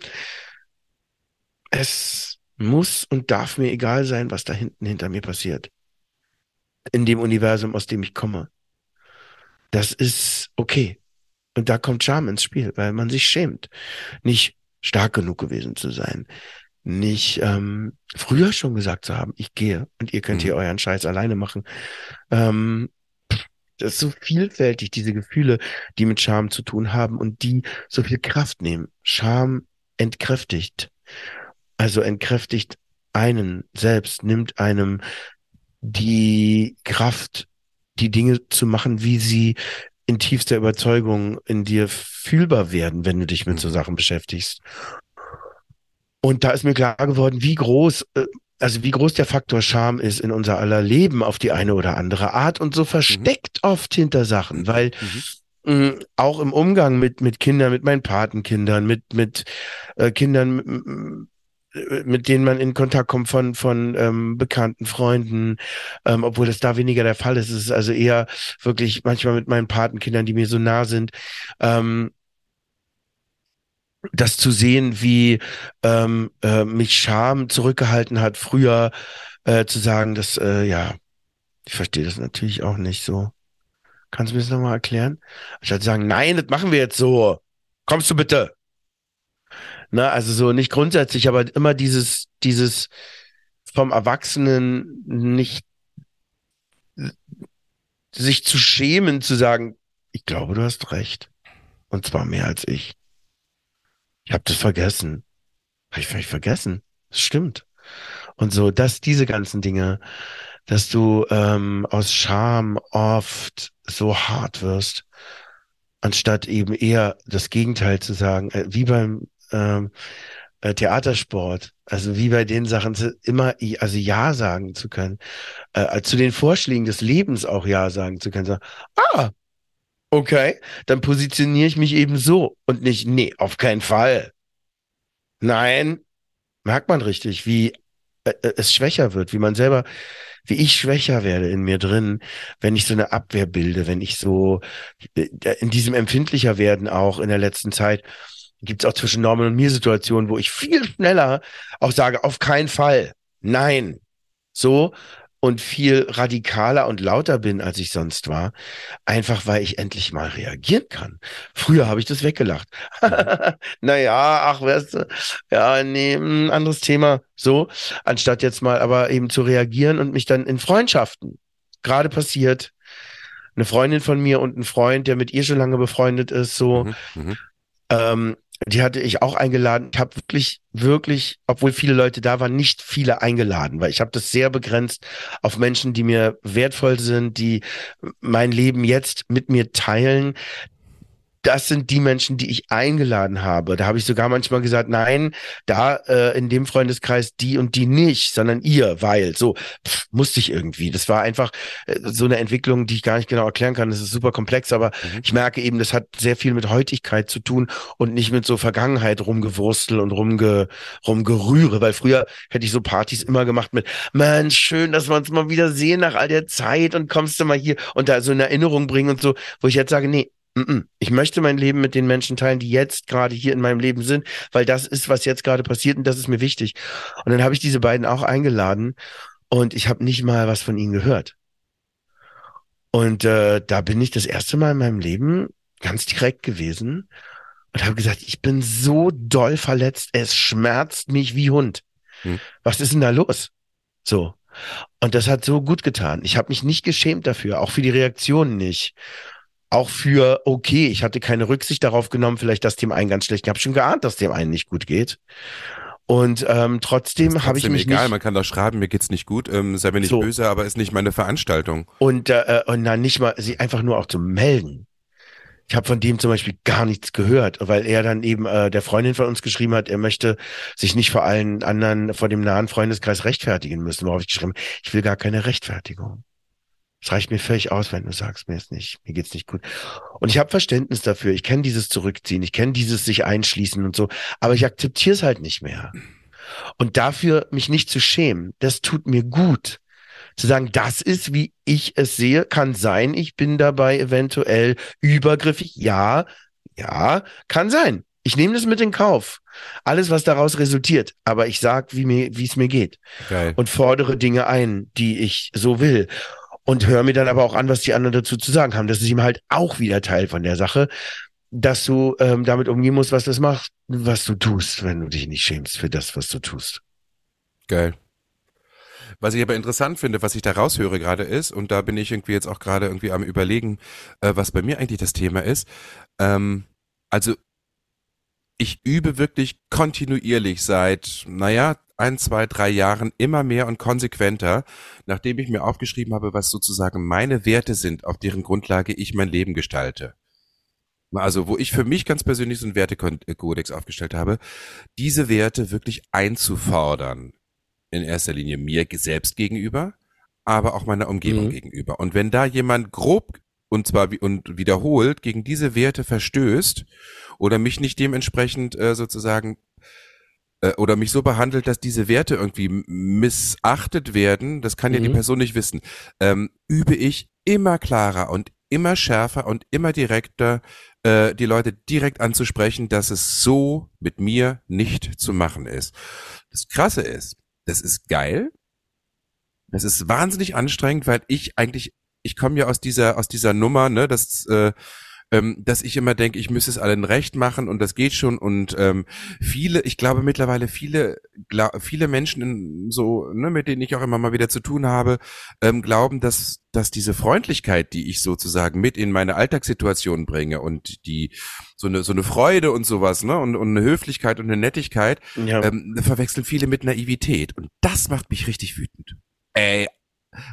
es muss und darf mir egal sein, was da hinten hinter mir passiert. In dem Universum, aus dem ich komme. Das ist okay. Und da kommt Scham ins Spiel, weil man sich schämt, nicht stark genug gewesen zu sein, nicht ähm, früher schon gesagt zu haben, ich gehe und ihr könnt Mhm. hier euren Scheiß alleine machen. Ähm, das ist so vielfältig, diese Gefühle, die mit Scham zu tun haben und die so viel Kraft nehmen. Scham entkräftigt. Also entkräftigt einen selbst, nimmt einem die Kraft, die Dinge zu machen, wie sie in tiefster Überzeugung in dir fühlbar werden, wenn du dich mit so Mhm. Sachen beschäftigst. Und da ist mir klar geworden, wie groß, äh, also wie groß der Faktor Scham ist in unser aller Leben auf die eine oder andere Art und so versteckt oft hinter Sachen, weil Mhm. mh, auch im Umgang mit, mit Kindern, mit meinen Patenkindern, mit, mit äh, Kindern, mit denen man in Kontakt kommt von, von ähm, bekannten Freunden, ähm, obwohl das da weniger der Fall ist. Es ist also eher wirklich manchmal mit meinen Patenkindern, die mir so nah sind, ähm, das zu sehen, wie ähm, äh, mich Scham zurückgehalten hat, früher äh, zu sagen, dass, äh, ja, ich verstehe das natürlich auch nicht so. Kannst du mir das nochmal erklären? Anstatt zu sagen, nein, das machen wir jetzt so. Kommst du bitte? Na, also so nicht grundsätzlich, aber immer dieses, dieses vom Erwachsenen nicht sich zu schämen, zu sagen, ich glaube, du hast recht. Und zwar mehr als ich. Ich habe das vergessen. Habe ich vielleicht vergessen. Das stimmt. Und so, dass diese ganzen Dinge, dass du ähm, aus Scham oft so hart wirst, anstatt eben eher das Gegenteil zu sagen, äh, wie beim ähm, äh, Theatersport, also wie bei den Sachen immer also ja sagen zu können, äh, zu den Vorschlägen des Lebens auch ja sagen zu können, sagen, ah, okay, dann positioniere ich mich eben so und nicht, nee, auf keinen Fall. Nein, merkt man richtig, wie äh, äh, es schwächer wird, wie man selber, wie ich schwächer werde in mir drin, wenn ich so eine Abwehr bilde, wenn ich so äh, in diesem empfindlicher werden auch in der letzten Zeit gibt es auch zwischen Norman und mir Situationen, wo ich viel schneller auch sage, auf keinen Fall, nein, so und viel radikaler und lauter bin, als ich sonst war, einfach weil ich endlich mal reagieren kann. Früher habe ich das weggelacht. naja, ach, weißt du, ja, nee, ein anderes Thema, so, anstatt jetzt mal aber eben zu reagieren und mich dann in Freundschaften, gerade passiert, eine Freundin von mir und ein Freund, der mit ihr schon lange befreundet ist, so, Mhm. Mhm. ähm, die hatte ich auch eingeladen. Ich habe wirklich, wirklich, obwohl viele Leute da waren, nicht viele eingeladen, weil ich habe das sehr begrenzt auf Menschen, die mir wertvoll sind, die mein Leben jetzt mit mir teilen. Das sind die Menschen, die ich eingeladen habe. Da habe ich sogar manchmal gesagt, nein, da äh, in dem Freundeskreis die und die nicht, sondern ihr, weil so pff, musste ich irgendwie. Das war einfach äh, so eine Entwicklung, die ich gar nicht genau erklären kann. Das ist super komplex, aber mhm. ich merke eben, das hat sehr viel mit Heutigkeit zu tun und nicht mit so Vergangenheit rumgewurstel und rumge, rumgerühre, weil früher hätte ich so Partys immer gemacht mit, man, schön, dass wir uns mal wieder sehen nach all der Zeit und kommst du mal hier und da so in Erinnerung bringen und so, wo ich jetzt sage, nee, ich möchte mein Leben mit den Menschen teilen, die jetzt gerade hier in meinem Leben sind, weil das ist, was jetzt gerade passiert und das ist mir wichtig. Und dann habe ich diese beiden auch eingeladen und ich habe nicht mal was von ihnen gehört. Und äh, da bin ich das erste Mal in meinem Leben ganz direkt gewesen und habe gesagt, ich bin so doll verletzt, es schmerzt mich wie Hund. Hm. Was ist denn da los? So. Und das hat so gut getan. Ich habe mich nicht geschämt dafür, auch für die Reaktionen nicht auch für, okay, ich hatte keine Rücksicht darauf genommen, vielleicht, dass dem einen ganz schlecht, ich habe schon geahnt, dass dem einen nicht gut geht. Und ähm, trotzdem habe ich mich egal, nicht, man kann doch schreiben, mir geht's nicht gut, ähm, sei mir nicht so. böse, aber ist nicht meine Veranstaltung. Und äh, und dann nicht mal sie einfach nur auch zu melden. Ich habe von dem zum Beispiel gar nichts gehört, weil er dann eben äh, der Freundin von uns geschrieben hat, er möchte sich nicht vor allen anderen, vor dem nahen Freundeskreis rechtfertigen müssen, worauf ich geschrieben, ich will gar keine Rechtfertigung. Es reicht mir völlig aus, wenn du sagst, mir ist nicht, mir geht's nicht gut. Und ich habe Verständnis dafür. Ich kenne dieses Zurückziehen, ich kenne dieses sich einschließen und so, aber ich akzeptiere es halt nicht mehr. Und dafür mich nicht zu schämen, das tut mir gut. Zu sagen, das ist, wie ich es sehe, kann sein, ich bin dabei eventuell übergriffig. Ja, ja, kann sein. Ich nehme das mit in Kauf. Alles, was daraus resultiert. Aber ich sag, wie mir, wie es mir geht. Geil. Und fordere Dinge ein, die ich so will und höre mir dann aber auch an, was die anderen dazu zu sagen haben. Das ist ihm halt auch wieder Teil von der Sache, dass du ähm, damit umgehen musst, was das macht, was du tust, wenn du dich nicht schämst für das, was du tust. Geil. Was ich aber interessant finde, was ich da raushöre gerade ist, und da bin ich irgendwie jetzt auch gerade irgendwie am überlegen, äh, was bei mir eigentlich das Thema ist. Ähm, also ich übe wirklich kontinuierlich seit, naja, ein, zwei, drei Jahren immer mehr und konsequenter, nachdem ich mir aufgeschrieben habe, was sozusagen meine Werte sind, auf deren Grundlage ich mein Leben gestalte. Also, wo ich für mich ganz persönlich so einen Wertekodex aufgestellt habe, diese Werte wirklich einzufordern. In erster Linie mir selbst gegenüber, aber auch meiner Umgebung mhm. gegenüber. Und wenn da jemand grob und zwar und wiederholt gegen diese Werte verstößt oder mich nicht dementsprechend äh, sozusagen oder mich so behandelt, dass diese Werte irgendwie missachtet werden, das kann mhm. ja die mhm. Person nicht wissen, ähm, übe ich immer klarer und immer schärfer und immer direkter äh, die Leute direkt anzusprechen, dass es so mit mir nicht zu machen ist. Das Krasse ist, das ist geil, das ist wahnsinnig anstrengend, weil ich eigentlich, ich komme ja aus dieser aus dieser Nummer, ne, dass äh, ähm, dass ich immer denke, ich müsse es allen recht machen und das geht schon und ähm, viele, ich glaube mittlerweile viele, viele Menschen in so, ne, mit denen ich auch immer mal wieder zu tun habe, ähm, glauben, dass dass diese Freundlichkeit, die ich sozusagen mit in meine Alltagssituation bringe und die so eine so eine Freude und sowas, ne und, und eine Höflichkeit und eine Nettigkeit, ja. ähm, verwechseln viele mit Naivität und das macht mich richtig wütend. Ey,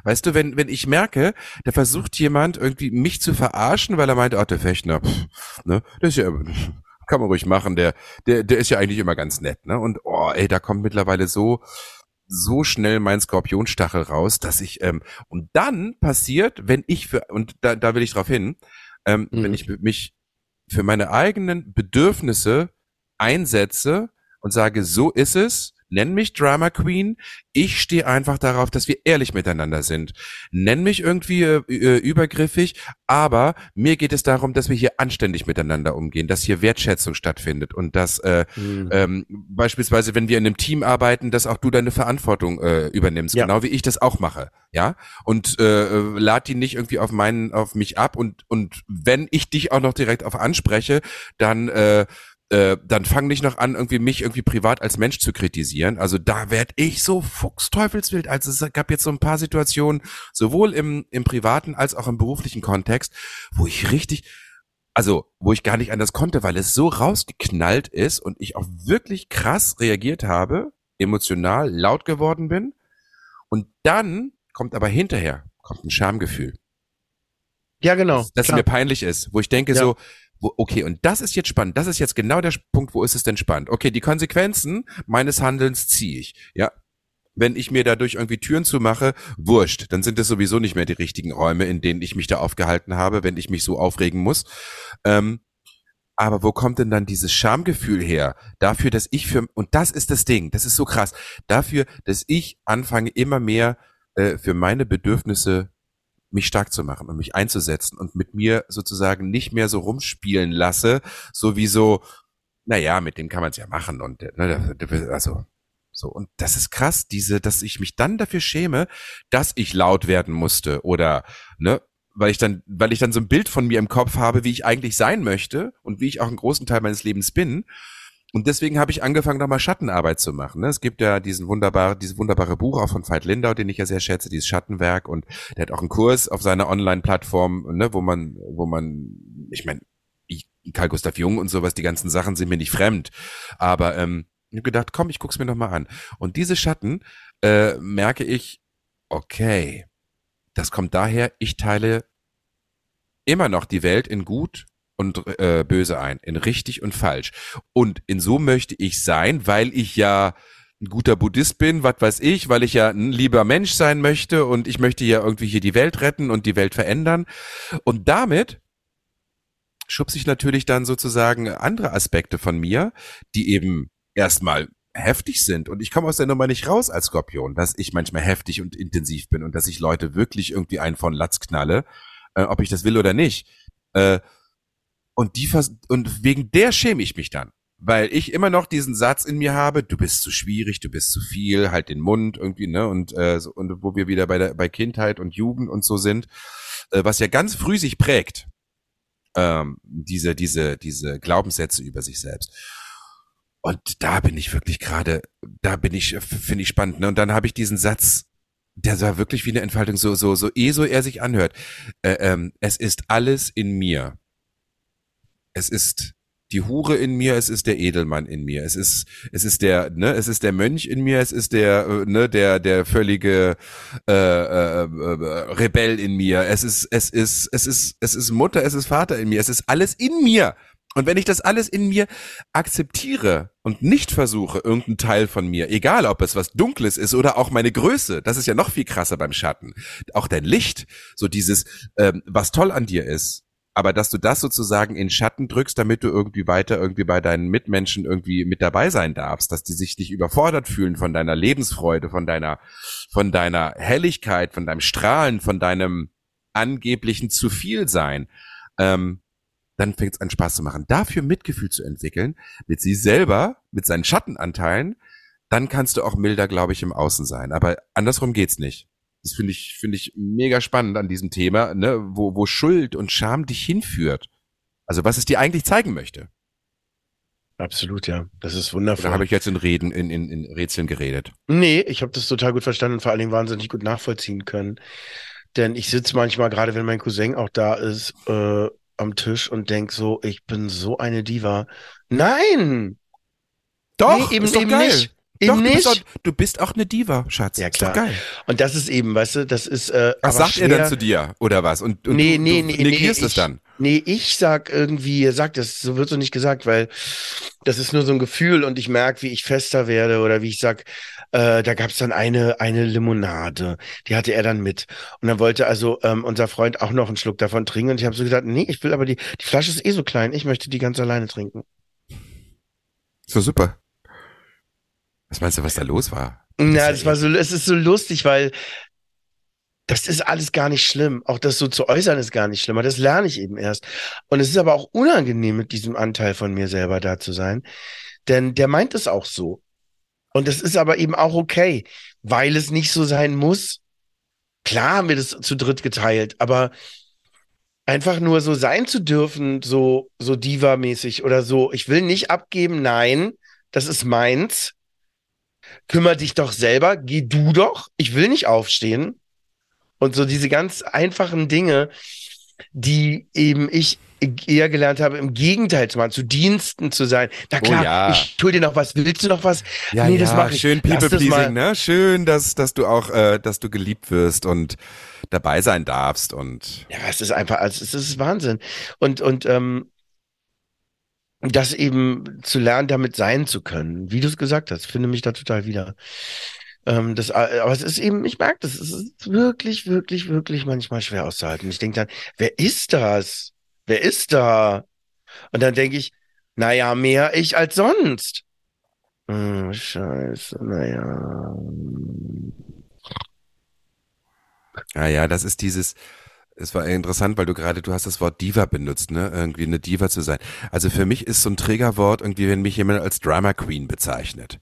Weißt du, wenn, wenn ich merke, da versucht jemand irgendwie mich zu verarschen, weil er meint, ach, der Fechner, pff, ne, das ist ja, kann man ruhig machen, der, der, der ist ja eigentlich immer ganz nett, ne, und, oh, ey, da kommt mittlerweile so, so schnell mein Skorpionstachel raus, dass ich, ähm, und dann passiert, wenn ich für, und da, da will ich drauf hin, ähm, mhm. wenn ich mich für meine eigenen Bedürfnisse einsetze und sage, so ist es, Nenn mich Drama Queen. Ich stehe einfach darauf, dass wir ehrlich miteinander sind. Nenn mich irgendwie äh, äh, übergriffig, aber mir geht es darum, dass wir hier anständig miteinander umgehen, dass hier Wertschätzung stattfindet und dass äh, mhm. ähm, beispielsweise, wenn wir in einem Team arbeiten, dass auch du deine Verantwortung äh, übernimmst, ja. genau wie ich das auch mache, ja. Und äh, lad die nicht irgendwie auf meinen, auf mich ab und und wenn ich dich auch noch direkt auf anspreche, dann äh, äh, dann fang nicht noch an, irgendwie mich irgendwie privat als Mensch zu kritisieren. Also da werd ich so fuchsteufelswild. Also es gab jetzt so ein paar Situationen, sowohl im, im privaten als auch im beruflichen Kontext, wo ich richtig, also wo ich gar nicht anders konnte, weil es so rausgeknallt ist und ich auch wirklich krass reagiert habe, emotional laut geworden bin. Und dann kommt aber hinterher, kommt ein Schamgefühl. Ja, genau. Dass, dass mir peinlich ist, wo ich denke ja. so, okay, und das ist jetzt spannend. Das ist jetzt genau der Punkt, wo ist es denn spannend? Okay, die Konsequenzen meines Handelns ziehe ich. Ja, wenn ich mir dadurch irgendwie Türen zumache, wurscht, dann sind es sowieso nicht mehr die richtigen Räume, in denen ich mich da aufgehalten habe, wenn ich mich so aufregen muss. Ähm, aber wo kommt denn dann dieses Schamgefühl her? Dafür, dass ich für, und das ist das Ding, das ist so krass, dafür, dass ich anfange immer mehr äh, für meine Bedürfnisse mich stark zu machen und mich einzusetzen und mit mir sozusagen nicht mehr so rumspielen lasse, so wie so, naja, mit dem kann man es ja machen und ne, also so. Und das ist krass, diese, dass ich mich dann dafür schäme, dass ich laut werden musste oder ne, weil ich dann, weil ich dann so ein Bild von mir im Kopf habe, wie ich eigentlich sein möchte und wie ich auch einen großen Teil meines Lebens bin und deswegen habe ich angefangen, nochmal Schattenarbeit zu machen. Ne? Es gibt ja diesen wunderbar, dieses wunderbare Buch auch von Veit Lindau, den ich ja sehr schätze, dieses Schattenwerk. Und der hat auch einen Kurs auf seiner Online-Plattform, ne, wo man, wo man, ich meine, Karl Gustav Jung und sowas, die ganzen Sachen sind mir nicht fremd. Aber ähm, ich habe gedacht, komm, ich guck's mir nochmal an. Und diese Schatten äh, merke ich, okay, das kommt daher, ich teile immer noch die Welt in gut und äh, böse ein, in richtig und falsch. Und in so möchte ich sein, weil ich ja ein guter Buddhist bin, was weiß ich, weil ich ja ein lieber Mensch sein möchte und ich möchte ja irgendwie hier die Welt retten und die Welt verändern. Und damit schubse ich natürlich dann sozusagen andere Aspekte von mir, die eben erstmal heftig sind. Und ich komme aus der Nummer nicht raus als Skorpion, dass ich manchmal heftig und intensiv bin und dass ich Leute wirklich irgendwie einen von Latz knalle, äh, ob ich das will oder nicht. Äh, und die und wegen der schäme ich mich dann. Weil ich immer noch diesen Satz in mir habe, du bist zu schwierig, du bist zu viel, halt den Mund irgendwie, ne? Und, äh, so, und wo wir wieder bei der bei Kindheit und Jugend und so sind, äh, was ja ganz früh sich prägt, ähm, diese, diese, diese Glaubenssätze über sich selbst. Und da bin ich wirklich gerade, da bin ich, finde ich spannend. Ne? Und dann habe ich diesen Satz, der war wirklich wie eine Entfaltung, so, so, so eh so er sich anhört. Äh, ähm, es ist alles in mir es ist die Hure in mir, es ist der Edelmann in mir, es ist es ist der ne, es ist der Mönch in mir, es ist der äh, ne der der völlige äh, äh, äh, Rebell in mir, es ist es ist es ist es ist Mutter, es ist Vater in mir, es ist alles in mir. Und wenn ich das alles in mir akzeptiere und nicht versuche, irgendein Teil von mir, egal ob es was Dunkles ist oder auch meine Größe, das ist ja noch viel krasser beim Schatten, auch dein Licht, so dieses, ähm, was toll an dir ist, aber dass du das sozusagen in Schatten drückst, damit du irgendwie weiter irgendwie bei deinen Mitmenschen irgendwie mit dabei sein darfst, dass die sich nicht überfordert fühlen von deiner Lebensfreude, von deiner, von deiner Helligkeit, von deinem Strahlen, von deinem angeblichen zu viel sein, ähm, dann fängt es an Spaß zu machen. Dafür Mitgefühl zu entwickeln, mit sie selber, mit seinen Schattenanteilen, dann kannst du auch milder, glaube ich, im Außen sein. Aber andersrum geht's nicht. Das finde ich, finde ich mega spannend an diesem Thema, ne, wo, wo Schuld und Scham dich hinführt. Also was es dir eigentlich zeigen möchte. Absolut, ja. Das ist wundervoll. Da habe ich jetzt in Reden, in, in, in Rätseln geredet. Nee, ich habe das total gut verstanden und vor allen Dingen wahnsinnig gut nachvollziehen können. Denn ich sitze manchmal, gerade wenn mein Cousin auch da ist, äh, am Tisch und denk so, ich bin so eine Diva. Nein! Doch, nee, eben, ist doch eben geil. nicht. Doch, du bist, auch, du bist, auch, eine Diva, Schatz. Ja, klar. geil. Und das ist eben, weißt du, das ist. Äh, was sagt schwer. er dann zu dir oder was? Und, und nee, nee, du, nee, negierst nee, es dann? Nee, ich sag irgendwie, er sagt das, so wird so nicht gesagt, weil das ist nur so ein Gefühl und ich merke, wie ich fester werde oder wie ich sag, äh, da gab's dann eine, eine Limonade, die hatte er dann mit. Und dann wollte also ähm, unser Freund auch noch einen Schluck davon trinken und ich habe so gesagt, nee, ich will aber die, die Flasche ist eh so klein, ich möchte die ganz alleine trinken. So super. Was meinst du, was da los war? Na, das war so, es ist so lustig, weil das ist alles gar nicht schlimm. Auch das so zu äußern ist gar nicht schlimm. Aber das lerne ich eben erst. Und es ist aber auch unangenehm, mit diesem Anteil von mir selber da zu sein. Denn der meint es auch so. Und das ist aber eben auch okay, weil es nicht so sein muss. Klar haben wir das zu dritt geteilt, aber einfach nur so sein zu dürfen, so, so Diva-mäßig oder so, ich will nicht abgeben, nein, das ist meins kümmer dich doch selber, geh du doch, ich will nicht aufstehen. Und so diese ganz einfachen Dinge, die eben ich eher gelernt habe, im Gegenteil zu machen, zu Diensten zu sein. Na oh klar, oh ja. ich tue dir noch was, willst du noch was? Ja, nee, ja, das mache ich. Schön People-Pleasing, ne? Schön, dass, dass du auch, äh, dass du geliebt wirst und dabei sein darfst und. Ja, es ist einfach, also es ist Wahnsinn. Und, und, ähm, das eben zu lernen, damit sein zu können. Wie du es gesagt hast, finde mich da total wieder. Ähm, das, äh, aber es ist eben, ich merke das, es ist wirklich, wirklich, wirklich manchmal schwer auszuhalten. Ich denke dann, wer ist das? Wer ist da? Und dann denke ich, naja, mehr ich als sonst. Hm, scheiße, naja. Ja, ja, das ist dieses, es war interessant, weil du gerade, du hast das Wort Diva benutzt, ne? Irgendwie eine Diva zu sein. Also für mich ist so ein Trägerwort irgendwie, wenn mich jemand als Drama Queen bezeichnet.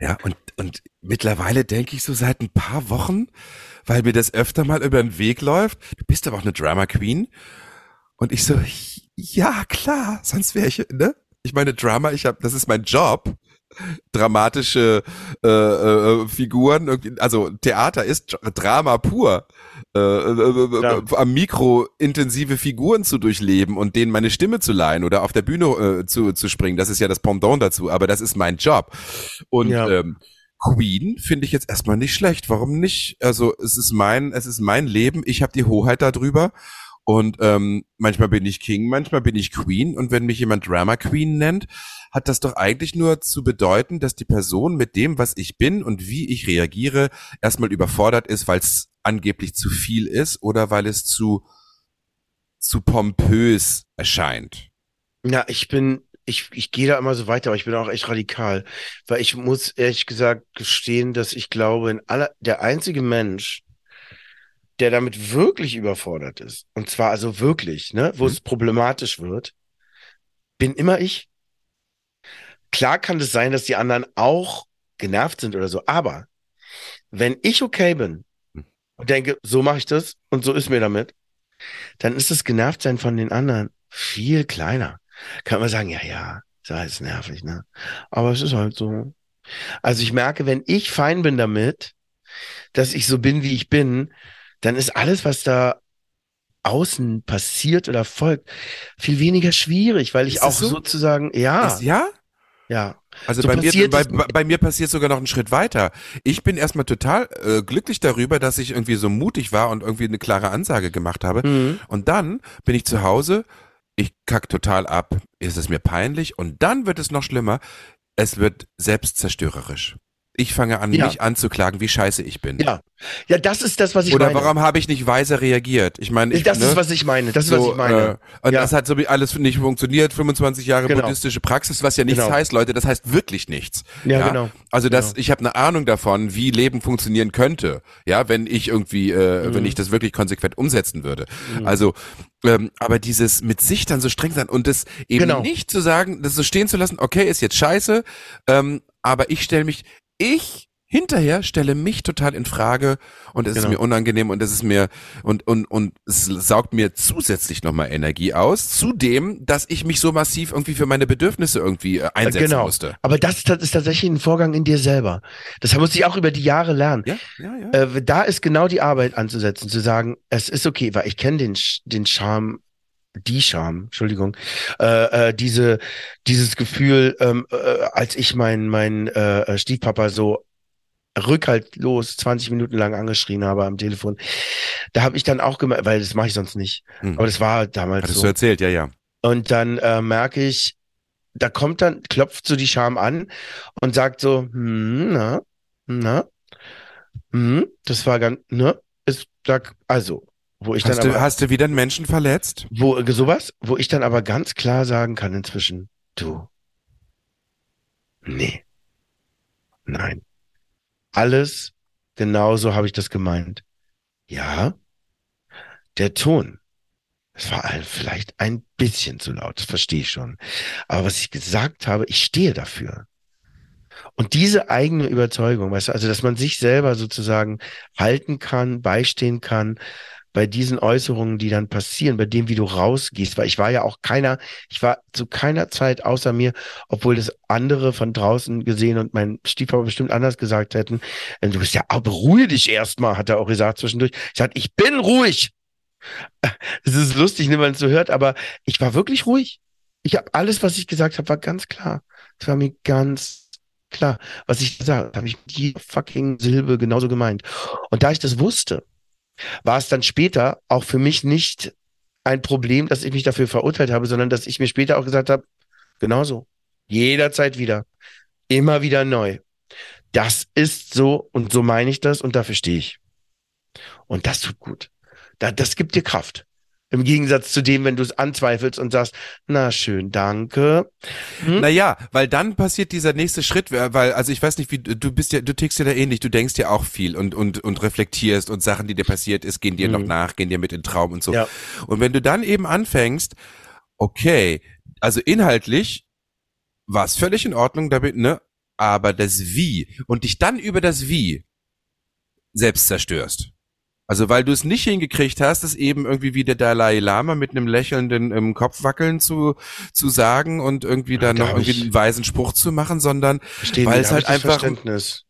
Ja, und, und mittlerweile denke ich so seit ein paar Wochen, weil mir das öfter mal über den Weg läuft, du bist aber auch eine Drama Queen. Und ich so, ja, klar, sonst wäre ich, ne? Ich meine, Drama, ich habe, das ist mein Job dramatische äh, äh, Figuren, also Theater ist Drama pur. Äh, äh, äh, ja. am Mikro intensive Figuren zu durchleben und denen meine Stimme zu leihen oder auf der Bühne äh, zu, zu springen, das ist ja das Pendant dazu, aber das ist mein Job. Und ja. ähm, Queen finde ich jetzt erstmal nicht schlecht. Warum nicht? Also es ist mein, es ist mein Leben, ich habe die Hoheit darüber. Und ähm, manchmal bin ich King, manchmal bin ich Queen. Und wenn mich jemand Drama Queen nennt, hat das doch eigentlich nur zu bedeuten, dass die Person mit dem, was ich bin und wie ich reagiere, erstmal überfordert ist, weil es angeblich zu viel ist oder weil es zu, zu pompös erscheint. Ja, ich bin, ich, ich gehe da immer so weiter, aber ich bin auch echt radikal, weil ich muss ehrlich gesagt gestehen, dass ich glaube, in aller, der einzige Mensch, der damit wirklich überfordert ist, und zwar also wirklich, ne, wo mhm. es problematisch wird, bin immer ich. Klar kann es sein, dass die anderen auch genervt sind oder so, aber wenn ich okay bin. Und denke, so mache ich das und so ist mir damit, dann ist das Genervtsein von den anderen viel kleiner. Kann man sagen, ja, ja, sei es nervig, ne? Aber es ist halt so. Also ich merke, wenn ich fein bin damit, dass ich so bin, wie ich bin, dann ist alles, was da außen passiert oder folgt, viel weniger schwierig, weil ich auch so? sozusagen, ja. Ist, ja? Ja. Also so bei, mir, bei, bei, mir passiert sogar noch einen Schritt weiter. Ich bin erstmal total äh, glücklich darüber, dass ich irgendwie so mutig war und irgendwie eine klare Ansage gemacht habe. Mhm. Und dann bin ich zu Hause, ich kack total ab, ist es mir peinlich und dann wird es noch schlimmer. Es wird selbstzerstörerisch ich fange an, ja. mich anzuklagen, wie scheiße ich bin. Ja. Ja, das ist das, was ich Oder meine. Oder warum habe ich nicht weise reagiert? Ich meine, ich, das ne, ist, was ich meine. Das ist, so, was ich meine. Äh, und ja. das hat so wie alles nicht funktioniert. 25 Jahre genau. buddhistische Praxis, was ja nichts genau. heißt, Leute. Das heißt wirklich nichts. Ja, ja? genau. Also das, genau. ich habe eine Ahnung davon, wie Leben funktionieren könnte. Ja, wenn ich irgendwie, äh, mhm. wenn ich das wirklich konsequent umsetzen würde. Mhm. Also, ähm, aber dieses mit sich dann so streng sein und das eben genau. nicht zu sagen, das so stehen zu lassen. Okay, ist jetzt scheiße. Ähm, aber ich stelle mich, ich hinterher stelle mich total in Frage und es genau. ist mir unangenehm und es ist mir und und und es saugt mir zusätzlich nochmal Energie aus, zudem, dass ich mich so massiv irgendwie für meine Bedürfnisse irgendwie äh, einsetzen genau. musste. Aber das, das ist tatsächlich ein Vorgang in dir selber. Das muss ich auch über die Jahre lernen. Ja, ja, ja. Äh, da ist genau die Arbeit anzusetzen, zu sagen, es ist okay, weil ich kenne den den Charme die Scham, Entschuldigung, äh, äh, diese, dieses Gefühl, ähm, äh, als ich mein, mein äh, Stiefpapa so rückhaltlos 20 Minuten lang angeschrien habe am Telefon. Da habe ich dann auch gemerkt, weil das mache ich sonst nicht. Hm. Aber das war damals Hattest so. du erzählt, ja, ja. Und dann äh, merke ich, da kommt dann, klopft so die Scham an und sagt so, hm, na, na, hm, das war ganz, ne, ist, da, also, wo ich hast dann du, aber, Hast du wieder einen Menschen verletzt? Wo, sowas, wo ich dann aber ganz klar sagen kann inzwischen, du, nee, nein, alles genauso habe ich das gemeint. Ja, der Ton. Es war vielleicht ein bisschen zu laut, das verstehe ich schon. Aber was ich gesagt habe, ich stehe dafür. Und diese eigene Überzeugung, weißt du, also dass man sich selber sozusagen halten kann, beistehen kann, bei diesen Äußerungen, die dann passieren, bei dem, wie du rausgehst, weil ich war ja auch keiner, ich war zu keiner Zeit außer mir, obwohl das andere von draußen gesehen und mein Stiefvater bestimmt anders gesagt hätten, ähm, du bist ja, aber ruhig dich erstmal, hat er auch gesagt zwischendurch. Ich sagte, ich bin ruhig. Es ist lustig, wenn man es so hört, aber ich war wirklich ruhig. Ich habe alles, was ich gesagt habe, war ganz klar. Es war mir ganz klar. Was ich gesagt habe, habe ich die fucking Silbe genauso gemeint. Und da ich das wusste, war es dann später auch für mich nicht ein Problem, dass ich mich dafür verurteilt habe, sondern dass ich mir später auch gesagt habe, Genauso. Jederzeit wieder. Immer wieder neu. Das ist so und so meine ich das und dafür stehe ich. Und das tut gut. Da, das gibt dir Kraft. Im Gegensatz zu dem, wenn du es anzweifelst und sagst, na schön, danke. Hm? Naja, weil dann passiert dieser nächste Schritt, weil, also ich weiß nicht, wie, du bist ja, du tickst ja da ähnlich, du denkst ja auch viel und, und, und reflektierst und Sachen, die dir passiert ist, gehen dir hm. noch nach, gehen dir mit in den Traum und so. Ja. Und wenn du dann eben anfängst, okay, also inhaltlich war es völlig in Ordnung damit, ne? Aber das Wie und dich dann über das Wie selbst zerstörst also weil du es nicht hingekriegt hast, es eben irgendwie wie der Dalai Lama mit einem lächelnden im Kopf wackeln zu, zu sagen und irgendwie dann noch irgendwie einen weisen Spruch zu machen, sondern weil es halt einfach,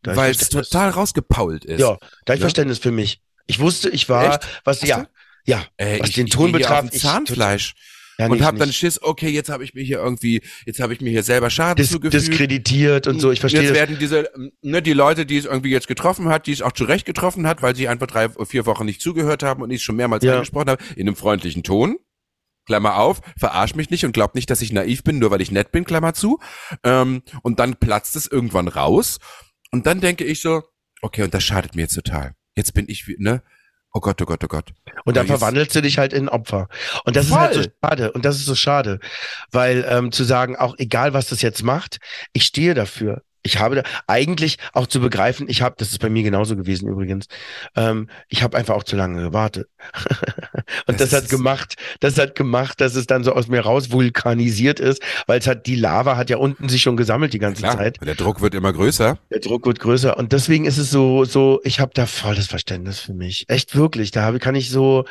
weil es total rausgepault ist. Ja, da ich ja? Verständnis für mich. Ich wusste, ich war, Echt? was, ja, ja, Ey, was ich, den Ton betraf, Zahnfleisch. Ich, ja, und habe dann Schiss, okay, jetzt habe ich mir hier irgendwie, jetzt habe ich mir hier selber Schaden Dis zugefügt. Diskreditiert und so, ich verstehe Jetzt werden diese, ne, die Leute, die es irgendwie jetzt getroffen hat, die es auch zurecht getroffen hat, weil sie einfach drei, vier Wochen nicht zugehört haben und ich schon mehrmals ja. angesprochen habe, in einem freundlichen Ton. Klammer auf, verarsch mich nicht und glaub nicht, dass ich naiv bin, nur weil ich nett bin, Klammer zu. Ähm, und dann platzt es irgendwann raus. Und dann denke ich so, okay, und das schadet mir jetzt total. Jetzt bin ich, ne, Oh Gott, oh Gott, oh Gott. Und dann verwandelst du dich halt in Opfer. Und das Voll. ist halt so schade. Und das ist so schade. Weil ähm, zu sagen, auch egal was das jetzt macht, ich stehe dafür ich habe da eigentlich auch zu begreifen, ich habe, das ist bei mir genauso gewesen übrigens, ähm, ich habe einfach auch zu lange gewartet. und das, das hat gemacht, das hat gemacht, dass es dann so aus mir raus vulkanisiert ist, weil es hat, die Lava hat ja unten sich schon gesammelt die ganze Klar, Zeit. Der Druck wird immer größer. Der Druck wird größer und deswegen ist es so, so, ich habe da volles Verständnis für mich. Echt wirklich, da habe, kann ich so,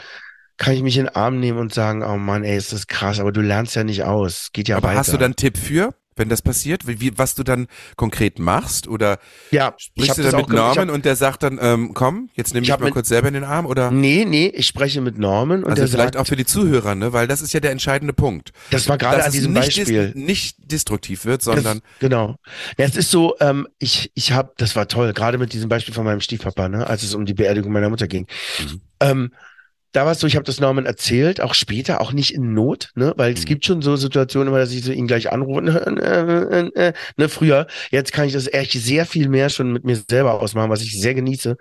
kann ich mich in den Arm nehmen und sagen, oh Mann, ey, ist das krass, aber du lernst ja nicht aus. Geht ja aber weiter. hast du dann einen Tipp für? Wenn das passiert? Wie, was du dann konkret machst? Oder ja, sprichst du dann mit Norman und der sagt dann, ähm, komm, jetzt nehme ich, ich mal mit, kurz selber in den Arm? Oder? Nee, nee, ich spreche mit Norman und also der vielleicht sagt, auch für die Zuhörer, ne? weil das ist ja der entscheidende Punkt. Das war gerade an diesem nicht Beispiel. Dis nicht destruktiv wird, sondern... Das, genau. Ja, es ist so, ähm, ich, ich habe, das war toll, gerade mit diesem Beispiel von meinem Stiefpapa, ne? als es um die Beerdigung meiner Mutter ging. Mhm. Ähm, da war es so, ich habe das Norman erzählt, auch später, auch nicht in Not, ne, weil es mhm. gibt schon so Situationen, immer, dass ich so ihn gleich anrufe, ne, äh, ne, früher. Jetzt kann ich das echt sehr viel mehr schon mit mir selber ausmachen, was ich sehr genieße.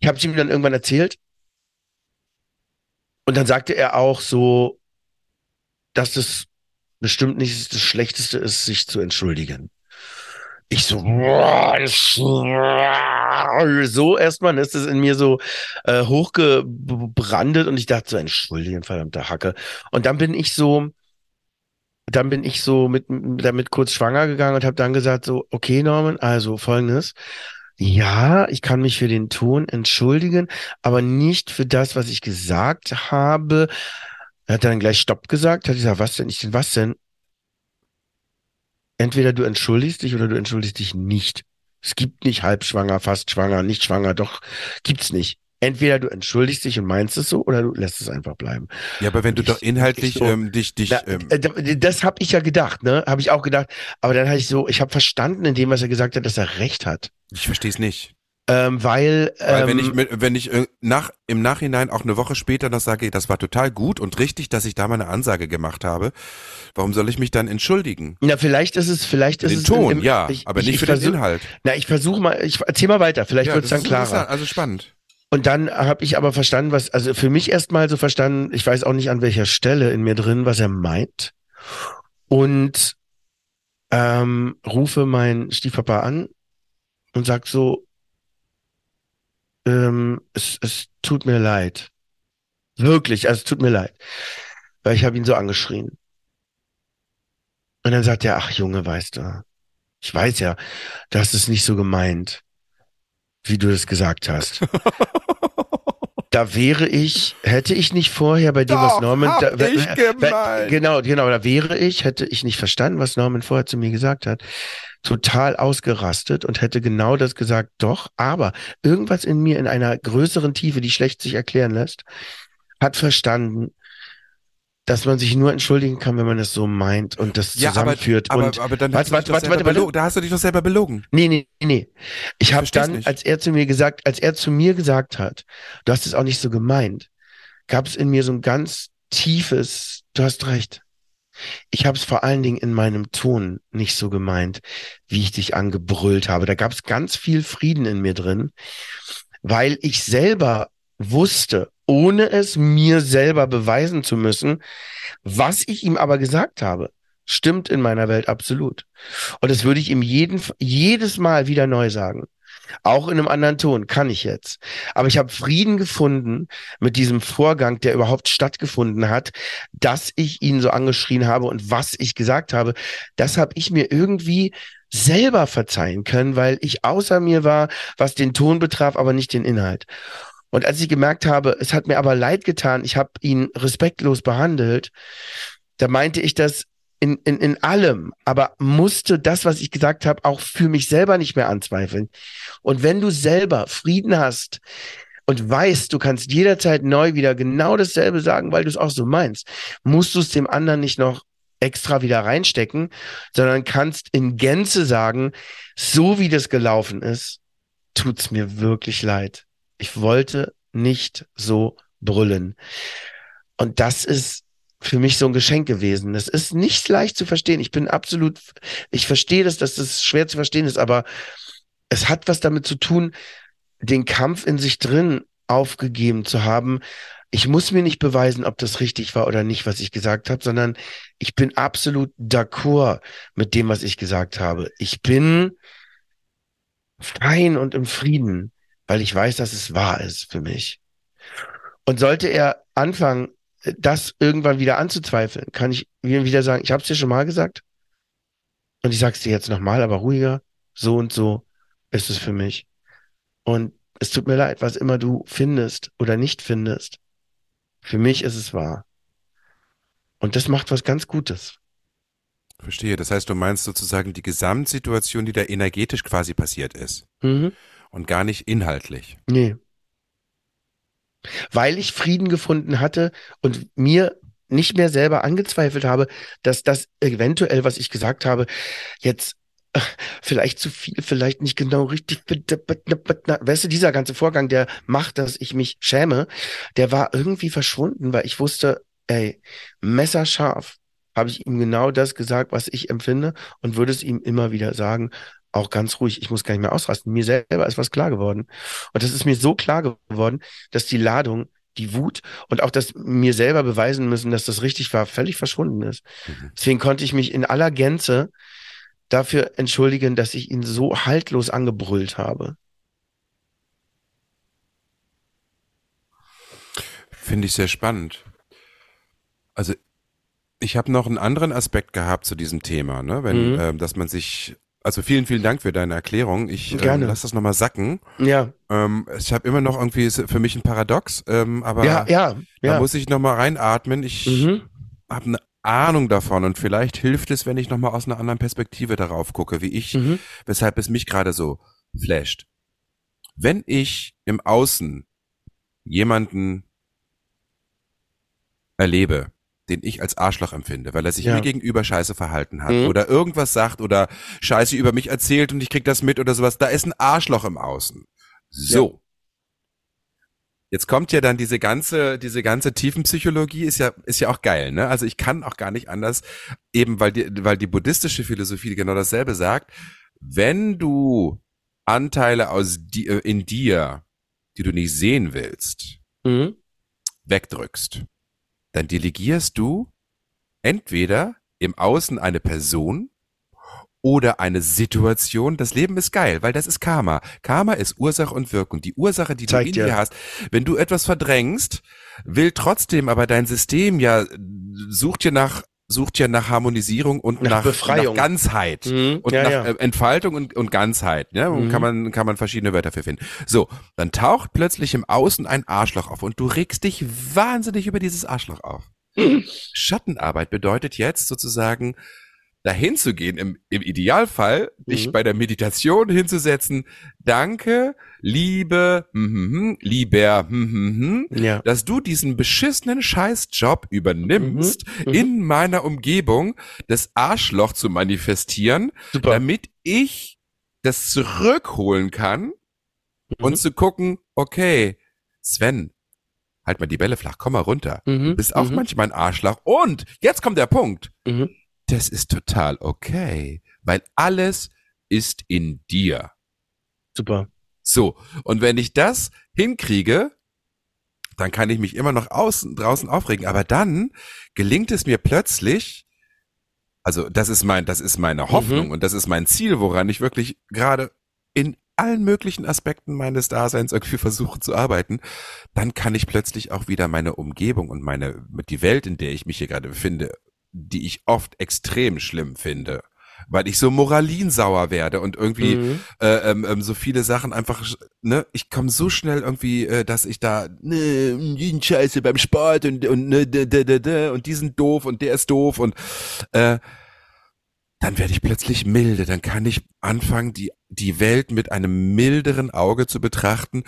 Ich habe es ihm dann irgendwann erzählt und dann sagte er auch so, dass das bestimmt nicht das Schlechteste ist, sich zu entschuldigen. Ich so, so erstmal ist es in mir so äh, hochgebrandet und ich dachte so, entschuldigen, verdammte Hacke. Und dann bin ich so, dann bin ich so mit damit kurz schwanger gegangen und habe dann gesagt so, okay Norman, also folgendes. Ja, ich kann mich für den Ton entschuldigen, aber nicht für das, was ich gesagt habe. Er hat dann gleich Stopp gesagt, hat gesagt, was denn? Ich was denn? Entweder du entschuldigst dich oder du entschuldigst dich nicht. Es gibt nicht halbschwanger, fast schwanger, nicht schwanger, doch gibt's nicht. Entweder du entschuldigst dich und meinst es so, oder du lässt es einfach bleiben. Ja, aber wenn du ich, doch inhaltlich so, ähm, dich, dich. Da, ähm, äh, das habe ich ja gedacht, ne? Habe ich auch gedacht. Aber dann habe ich so, ich habe verstanden in dem, was er gesagt hat, dass er recht hat. Ich verstehe es nicht. Ähm, weil, weil ähm, wenn ich wenn ich äh, nach im Nachhinein auch eine Woche später noch sage, das war total gut und richtig, dass ich da mal eine Ansage gemacht habe, warum soll ich mich dann entschuldigen? Na, vielleicht ist es vielleicht für ist den es Ton, im, ja, ich, aber nicht ich, für versuch, den Inhalt. Na, ich versuche mal, ich erzähl mal weiter, vielleicht ja, wird es dann klarer. Also spannend. Und dann habe ich aber verstanden, was also für mich erstmal so verstanden, ich weiß auch nicht an welcher Stelle in mir drin, was er meint. Und ähm, rufe meinen Stiefpapa an und sag so, ähm, es, es tut mir leid. Wirklich, also es tut mir leid. Weil ich habe ihn so angeschrien. Und dann sagt er, ach Junge, weißt du, ich weiß ja, du hast es nicht so gemeint, wie du es gesagt hast. da wäre ich, hätte ich nicht vorher bei dem, Doch, was Norman, da, gemeint. genau, genau, da wäre ich, hätte ich nicht verstanden, was Norman vorher zu mir gesagt hat, total ausgerastet und hätte genau das gesagt, doch, aber irgendwas in mir in einer größeren Tiefe, die schlecht sich erklären lässt, hat verstanden, dass man sich nur entschuldigen kann, wenn man es so meint und das ja, zusammenführt. Aber, und aber, aber dann warte, warte, warte, warte, warte, da hast du dich doch selber belogen. Nee, nee, nee. Ich, ich habe dann, nicht. als er zu mir gesagt, als er zu mir gesagt hat, du hast es auch nicht so gemeint, gab es in mir so ein ganz tiefes, du hast recht. Ich habe es vor allen Dingen in meinem Ton nicht so gemeint, wie ich dich angebrüllt habe. Da gab es ganz viel Frieden in mir drin, weil ich selber wusste, ohne es mir selber beweisen zu müssen, was ich ihm aber gesagt habe. Stimmt in meiner Welt absolut. Und das würde ich ihm jeden, jedes Mal wieder neu sagen. Auch in einem anderen Ton, kann ich jetzt. Aber ich habe Frieden gefunden mit diesem Vorgang, der überhaupt stattgefunden hat, dass ich ihn so angeschrien habe und was ich gesagt habe. Das habe ich mir irgendwie selber verzeihen können, weil ich außer mir war, was den Ton betraf, aber nicht den Inhalt. Und als ich gemerkt habe, es hat mir aber leid getan, ich habe ihn respektlos behandelt, da meinte ich das in, in, in allem, aber musste das, was ich gesagt habe, auch für mich selber nicht mehr anzweifeln. Und wenn du selber Frieden hast und weißt, du kannst jederzeit neu wieder genau dasselbe sagen, weil du es auch so meinst, musst du es dem anderen nicht noch extra wieder reinstecken, sondern kannst in Gänze sagen, so wie das gelaufen ist, tut's mir wirklich leid. Ich wollte nicht so brüllen. Und das ist für mich so ein Geschenk gewesen. Das ist nicht leicht zu verstehen. Ich bin absolut, ich verstehe das, dass das schwer zu verstehen ist, aber es hat was damit zu tun, den Kampf in sich drin aufgegeben zu haben. Ich muss mir nicht beweisen, ob das richtig war oder nicht, was ich gesagt habe, sondern ich bin absolut d'accord mit dem, was ich gesagt habe. Ich bin fein und im Frieden, weil ich weiß, dass es wahr ist für mich. Und sollte er anfangen, das irgendwann wieder anzuzweifeln, kann ich wieder sagen, ich habe es dir schon mal gesagt und ich sag's dir jetzt nochmal, aber ruhiger, so und so ist es für mich. Und es tut mir leid, was immer du findest oder nicht findest. Für mich ist es wahr. Und das macht was ganz Gutes. Verstehe. Das heißt, du meinst sozusagen die Gesamtsituation, die da energetisch quasi passiert ist. Mhm. Und gar nicht inhaltlich. Nee weil ich Frieden gefunden hatte und mir nicht mehr selber angezweifelt habe, dass das eventuell, was ich gesagt habe, jetzt äh, vielleicht zu viel, vielleicht nicht genau richtig. Weißt du, dieser ganze Vorgang, der macht, dass ich mich schäme, der war irgendwie verschwunden, weil ich wusste, ey, messerscharf habe ich ihm genau das gesagt, was ich empfinde und würde es ihm immer wieder sagen auch ganz ruhig, ich muss gar nicht mehr ausrasten. Mir selber ist was klar geworden. Und das ist mir so klar geworden, dass die Ladung, die Wut und auch das mir selber beweisen müssen, dass das richtig war, völlig verschwunden ist. Mhm. Deswegen konnte ich mich in aller Gänze dafür entschuldigen, dass ich ihn so haltlos angebrüllt habe. Finde ich sehr spannend. Also ich habe noch einen anderen Aspekt gehabt zu diesem Thema, ne? Wenn, mhm. äh, dass man sich also vielen, vielen Dank für deine Erklärung. Ich ähm, lass das nochmal sacken. Ja. Ähm, ich habe immer noch irgendwie für mich ein Paradox, ähm, aber ja, ja, ja. da muss ich nochmal reinatmen. Ich mhm. habe eine Ahnung davon und vielleicht hilft es, wenn ich nochmal aus einer anderen Perspektive darauf gucke, wie ich, mhm. weshalb es mich gerade so flasht. Wenn ich im Außen jemanden erlebe, den ich als Arschloch empfinde, weil er sich ja. mir gegenüber scheiße verhalten hat mhm. oder irgendwas sagt oder scheiße über mich erzählt und ich krieg das mit oder sowas. Da ist ein Arschloch im Außen. So. Ja. Jetzt kommt ja dann diese ganze, diese ganze Tiefenpsychologie ist ja, ist ja auch geil, ne? Also ich kann auch gar nicht anders, eben weil die, weil die buddhistische Philosophie genau dasselbe sagt. Wenn du Anteile aus die, äh, in dir, die du nicht sehen willst, mhm. wegdrückst, dann delegierst du entweder im Außen eine Person oder eine Situation. Das Leben ist geil, weil das ist Karma. Karma ist Ursache und Wirkung. Die Ursache, die Zeigt du in dir hast. Wenn du etwas verdrängst, will trotzdem aber dein System ja, sucht dir nach sucht ja nach Harmonisierung und nach, nach Befreiung, nach Ganzheit mhm. und ja, nach ja. Äh, Entfaltung und, und Ganzheit. Ja, mhm. kann man kann man verschiedene Wörter für finden. So, dann taucht plötzlich im Außen ein Arschloch auf und du regst dich wahnsinnig über dieses Arschloch auf. Mhm. Schattenarbeit bedeutet jetzt sozusagen dahin zu gehen, im, im Idealfall, dich mhm. bei der Meditation hinzusetzen, danke, liebe, mm, mm, lieber, mm, ja. dass du diesen beschissenen Scheißjob übernimmst, mhm. mhm. in meiner Umgebung das Arschloch zu manifestieren, Super. damit ich das zurückholen kann und mhm. zu gucken, okay, Sven, halt mal die Bälle flach, komm mal runter. Mhm, Du bist auch mhm. manchmal ein Arschloch. Und jetzt kommt der Punkt. Mhm. Das ist total okay, weil alles ist in dir. Super. So, und wenn ich das hinkriege, dann kann ich mich immer noch außen, draußen aufregen. Aber dann gelingt es mir plötzlich, also das ist mein, das ist meine Hoffnung Mhm. und das ist mein Ziel, woran ich wirklich gerade in allen möglichen Aspekten meines Daseins irgendwie versuche zu arbeiten, dann kann ich plötzlich auch wieder meine Umgebung und meine, die Welt, in der ich mich hier gerade befinde, die ich oft extrem schlimm finde, weil ich so moralinsauer werde und irgendwie Mhm. äh, ähm, ähm, so viele Sachen einfach, ne, ich komme so schnell irgendwie, äh, dass ich da, ne, sind scheiße beim Sport und, und, ne, da, da, da, und die sind doof und der ist doof und, äh, dann werde ich plötzlich milde, dann kann ich anfangen, die, die Welt mit einem milderen Auge zu betrachten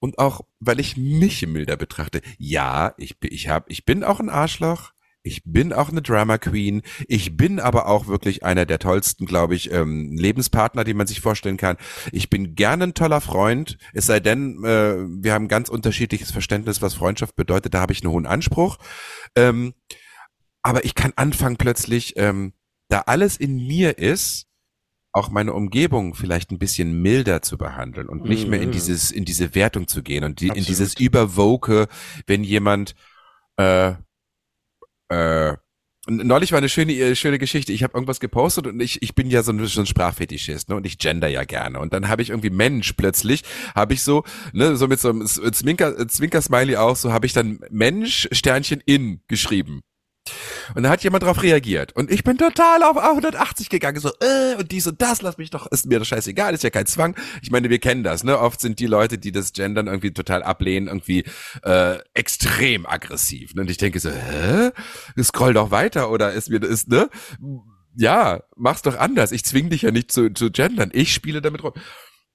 und auch, weil ich mich milder betrachte. Ja, ich, ich hab, ich bin auch ein Arschloch, ich bin auch eine Drama Queen. Ich bin aber auch wirklich einer der tollsten, glaube ich, ähm, Lebenspartner, die man sich vorstellen kann. Ich bin gerne ein toller Freund. Es sei denn, äh, wir haben ganz unterschiedliches Verständnis, was Freundschaft bedeutet. Da habe ich einen hohen Anspruch. Ähm, aber ich kann anfangen plötzlich, ähm, da alles in mir ist, auch meine Umgebung vielleicht ein bisschen milder zu behandeln und nicht mehr in Mhm. dieses in diese Wertung zu gehen und die, in dieses überwoke, wenn jemand äh, äh, neulich war eine schöne äh, schöne Geschichte. Ich habe irgendwas gepostet und ich ich bin ja so ein, so ein Sprachfetischist, ne? Und ich gender ja gerne. Und dann habe ich irgendwie Mensch plötzlich, habe ich so, ne, so mit so einem Zwinker Zwinker Smiley auch, so habe ich dann Mensch Sternchen in geschrieben. Und da hat jemand drauf reagiert. Und ich bin total auf 180 gegangen, so, äh, und dies und das, lass mich doch, ist mir doch scheißegal, ist ja kein Zwang. Ich meine, wir kennen das, ne? Oft sind die Leute, die das Gendern irgendwie total ablehnen, irgendwie äh, extrem aggressiv. Ne? Und ich denke so, hä? Scroll doch weiter oder ist mir ist, ne? Ja, mach's doch anders. Ich zwing dich ja nicht zu, zu gendern. Ich spiele damit rum.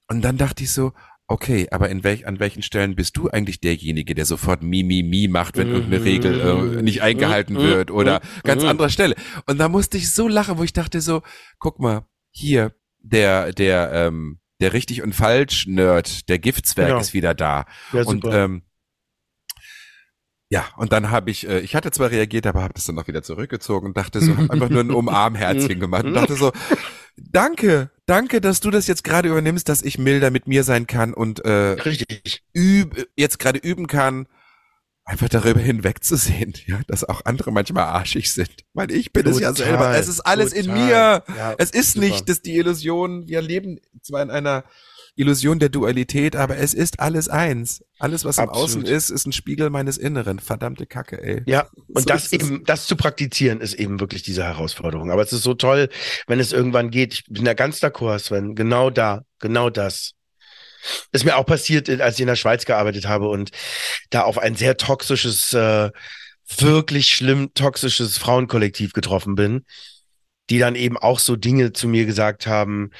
Und dann dachte ich so, okay, aber in welch, an welchen Stellen bist du eigentlich derjenige, der sofort Mi, Mi, Mi macht, wenn irgendeine Regel äh, nicht eingehalten Mhm. wird oder ganz Mhm. anderer Stelle? Und da musste ich so lachen, wo ich dachte so, guck mal, hier, der, der, ähm, der richtig und falsch Nerd, der Giftzwerg Genau. ist wieder da. Ja, und ähm, ja, und dann habe ich, äh, ich hatte zwar reagiert, aber habe das dann auch wieder zurückgezogen und dachte so, hab einfach nur ein Umarmherzchen gemacht und dachte so, danke, danke, dass du das jetzt gerade übernimmst, dass ich milder mit mir sein kann und äh, Richtig. üb, jetzt gerade üben kann, einfach darüber hinwegzusehen, ja, dass auch andere manchmal arschig sind. Weil ich bin es ja Total, selber. Es ist alles in total. mir. Ja, Es ist super. nicht, dass die Illusion, wir leben zwar in einer Illusion der Dualität, aber es ist alles eins. Alles, was im Absolut. Außen ist, ist ein Spiegel meines Inneren. Verdammte Kacke, ey. Ja, und So das eben, das zu praktiziich ist eben wirklich diese Herausforderung. Aber es ist so toll, wenn es irgendwann geht. Ich bin da ganz d'accord, Sven. Genau da, genau das. Ist mir auch passiert, als ich in der Schweiz gearbeitet habe und da auf ein sehr toxisches, äh, wirklich schlimm toxisches Frauenkollektiv getroffen bin, die dann eben auch so Dinge zu mir gesagt haben,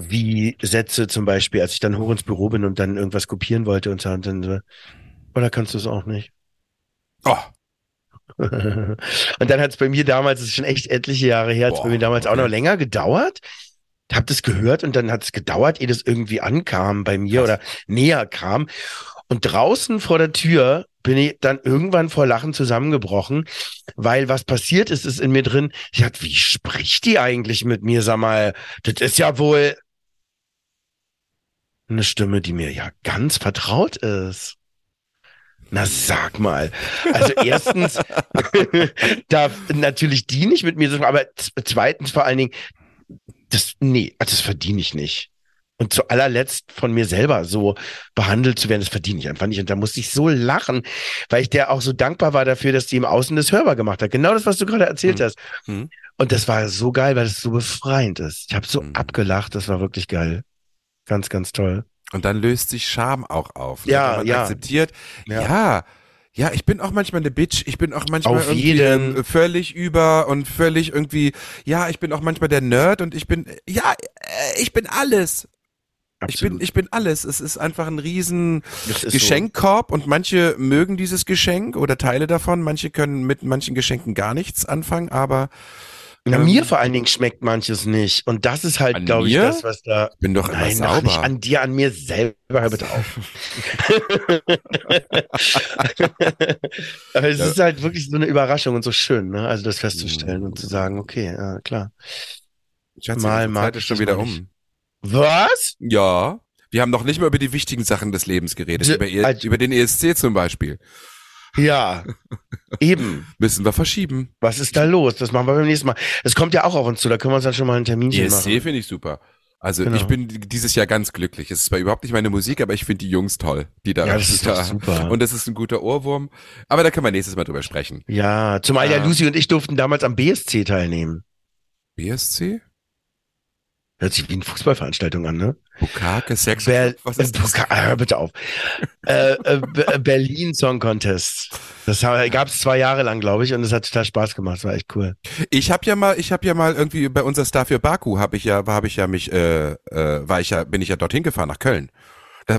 wie Sätze zum Beispiel, als ich dann hoch ins Büro bin und dann irgendwas kopieren wollte und so, und dann so, oder kannst du es auch nicht? Oh, Und dann hat es bei mir damals, das ist schon echt etliche Jahre her, hat es bei mir damals auch okay. noch länger gedauert. Hab das gehört und dann hat es gedauert, ehe das irgendwie ankam bei mir Krass. oder näher kam. Und draußen vor der Tür bin ich dann irgendwann vor Lachen zusammengebrochen, weil was passiert ist, ist in mir drin. Ich dachte, wie spricht die eigentlich mit mir? Sag mal, das ist ja wohl eine Stimme, die mir ja ganz vertraut ist. Na, sag mal. Also erstens darf natürlich die nicht mit mir so, aber zweitens vor allen Dingen, das, nee, also das verdiene ich nicht. Und zu allerletzt von mir selber so behandelt zu werden, das verdiene ich einfach nicht. Und da musste ich so lachen, weil ich der auch so dankbar war dafür, dass die im Außen das hörbar gemacht hat. Genau das, was du gerade erzählt Hm. hast. Hm. Und das war so geil, weil es so befreiend ist. Ich habe so Hm. abgelacht, das war wirklich geil. Ganz, ganz toll. Und dann löst sich Scham auch auf. ne? Ja, Wenn man ja. akzeptiert, Ja. ja. ja, ich bin auch manchmal eine Bitch, ich bin auch manchmal Auf irgendwie jeden. ähm, völlig über und völlig irgendwie, ja, ich bin auch manchmal der Nerd und ich bin, ja, äh, ich bin alles. Ich bin, Absolut. ich bin alles. Es ist einfach ein riesen Geschenkkorb und manche mögen dieses Geschenk oder Teile davon. Manche können mit manchen Geschenken gar nichts anfangen, aber Na, Ähm, mir vor allen Dingen schmeckt manches nicht. Und das ist halt, glaube ich, das, was da. Bin doch immer Nein, ach, nicht sauber. an dir, an mir selber. Hör bitte auf. Aber es Ja. ist halt wirklich so eine Überraschung und so schön, ne? Also das festzustellen Mhm. und zu sagen, okay, ja, klar. Schatzi, Mal mag Zeit ist ich schon wieder mal um. nicht. Was? Ja. Wir haben noch nicht mal über die wichtigen Sachen des Lebens geredet. D- Über, E- also- über den ESC zum Beispiel. Ja. Eben. Müssen wir verschieben. Was ist da los? Das machen wir beim nächsten Mal. Das kommt ja auch auf uns zu. Da können wir uns dann schon mal einen ESC machen. finde ich super. Also Genau. ich bin dieses Jahr ganz glücklich. Es ist zwar überhaupt nicht meine Musik, aber ich finde die Jungs toll, die da Ja, das ist da- super. Und das ist ein guter Ohrwurm. Aber da können wir nächstes Mal drüber sprechen. Ja, zumal ja Ja. Lucy und ich durften damals am BSC teilnehmen. BSC? Hört sich wie eine Fußballveranstaltung an, ne? Bukake, Sex. Ber Was ist das? Buka- hör bitte auf. äh, äh, Be- Berlin Song Contest. Das gab es zwei Jahre lang, glaube ich, und es hat total Spaß gemacht. Das war echt cool. Ich habe ja mal, ich habe ja mal irgendwie bei unser Star für Baku habe ich ja, habe ich ja mich, äh, äh, war ich ja, bin ich ja dorthin gefahren nach Köln,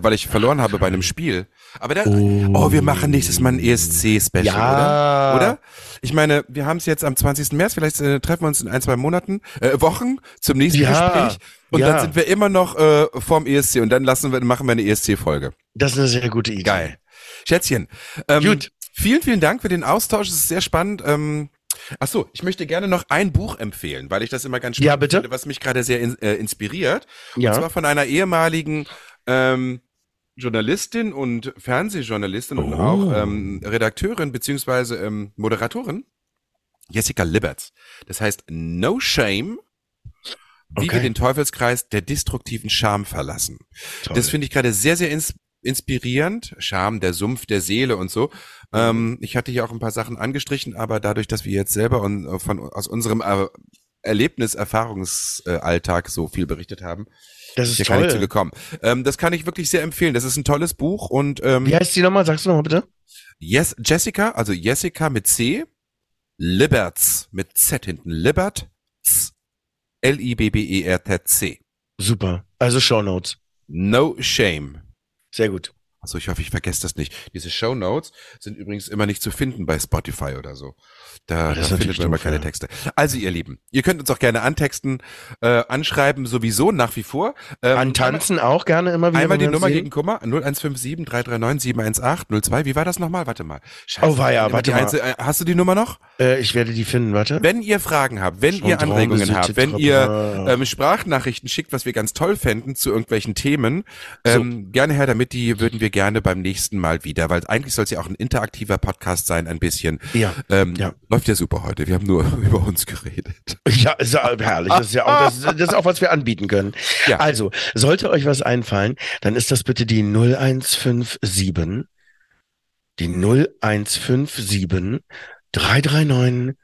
weil ich verloren habe bei einem Spiel. Aber da, oh, wir machen nächstes Mal ein ESC-Special, Ja. oder? Oder? Ich meine, wir haben es jetzt am 20. März, vielleicht äh, treffen wir uns in ein, zwei Monaten, äh, Wochen zum nächsten Ja. Gespräch. Und Ja. dann sind wir immer noch äh, vorm ESC und dann lassen wir, machen wir eine ESC-Folge. Das ist eine sehr gute Idee. Geil. Schätzchen. Ähm, Gut. Vielen, vielen Dank für den Austausch. Es ist sehr spannend. Ähm, ach so, ich möchte gerne noch ein Buch empfehlen, weil ich das immer ganz spannend Ja, bitte. finde, was mich gerade sehr in, äh, inspiriert. Ja. Und zwar von einer ehemaligen ähm, Journalistin und Fernsehjournalistin und Oh. auch ähm, Redakteurin beziehungsweise ähm, Moderatorin, Jessica Liberts. Das heißt No Shame, wie Okay. wir den Teufelskreis der destruktiven Scham verlassen. Toll. Das finde ich gerade sehr, sehr ins inspirierend. Scham, der Sumpf der Seele und so. Ähm, ich hatte hier auch ein paar Sachen angestrichen, aber dadurch, dass wir jetzt selber und, von, aus unserem äh, Erlebnis, Erfahrungsalltag so viel berichtet haben, das ist ist ja gar nicht zu toll. gekommen. Ähm, das kann ich wirklich sehr empfehlen. Das ist ein tolles Buch und ähm, Wie heißt die nochmal? Sagst du nochmal bitte? yes, Jessica, also Jessica mit C, Liberts mit Z hinten, Liberts, L-I-B-B-E-R-T-C. Super. Also Show Notes. No Shame. Sehr gut. Also ich hoffe, ich vergesse das nicht. Diese Show Notes sind übrigens immer nicht zu finden bei Spotify oder so. Da, da findet man immer keine ja. Texte. Also ihr Lieben, ihr könnt uns auch gerne antexten, äh, anschreiben sowieso nach wie vor. Ähm, Antanzen auch gerne immer wieder. Einmal die Nummer sehen. gegen Kummer 0157 339 718 02. Wie war das nochmal? Warte mal. Scheiße, Oh, weia, immer warte mal. Einzel- äh, Hast du die Nummer noch? Äh, ich werde die finden, warte. Wenn ihr Fragen habt, wenn ihr Chantal Anregungen habt, wenn ihr ähm, Sprachnachrichten schickt, was wir ganz toll fänden zu irgendwelchen Themen, ähm, gerne her damit, die würden wir gerne beim nächsten Mal wieder, weil eigentlich soll es ja auch ein interaktiver Podcast sein, ein bisschen. Ja. Ähm, Ja. Läuft ja super heute. Wir haben nur über uns geredet. Ja, ist ja herrlich. Das ist ja auch, das, das ist auch, was wir anbieten können. Ja. Also, sollte euch was einfallen, dann ist das bitte die 0157, die 0157 339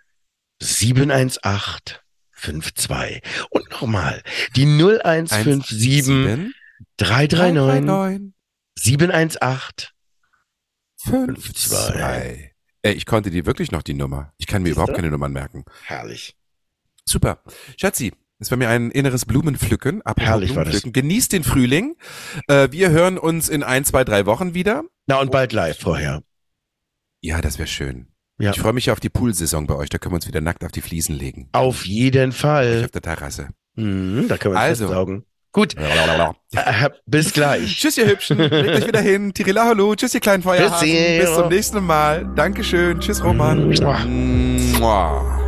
718 52. Und nochmal, die 0157 339 718 fünf, zwei. Ey, ich konnte die wirklich noch die Nummer. Ich kann mir Siehste? überhaupt keine Nummern merken. Herrlich. Super. Schatzi, es war mir ein inneres Blumenpflücken. Apropos Herrlich war das. Blumenpflücken. Genießt den Frühling. Äh, wir hören uns in ein, zwei, drei Wochen wieder. Na und bald live vorher. Ja, das wäre schön. Ja. Ich freue mich auf die Poolsaison bei euch. Da können wir uns wieder nackt auf die Fliesen legen. Auf jeden Ich Fall. auf der Terrasse. Mhm, da können wir Also. also. saugen. Gut, äh, bis gleich. Tschüss, ihr Hübschen. Legt euch wieder hin. Tirila, hallo. Tschüss, ihr kleinen Feuerhasen. Tschüssi. Bis zum nächsten Mal. Dankeschön. Tschüss, Roman. Mua. Mua.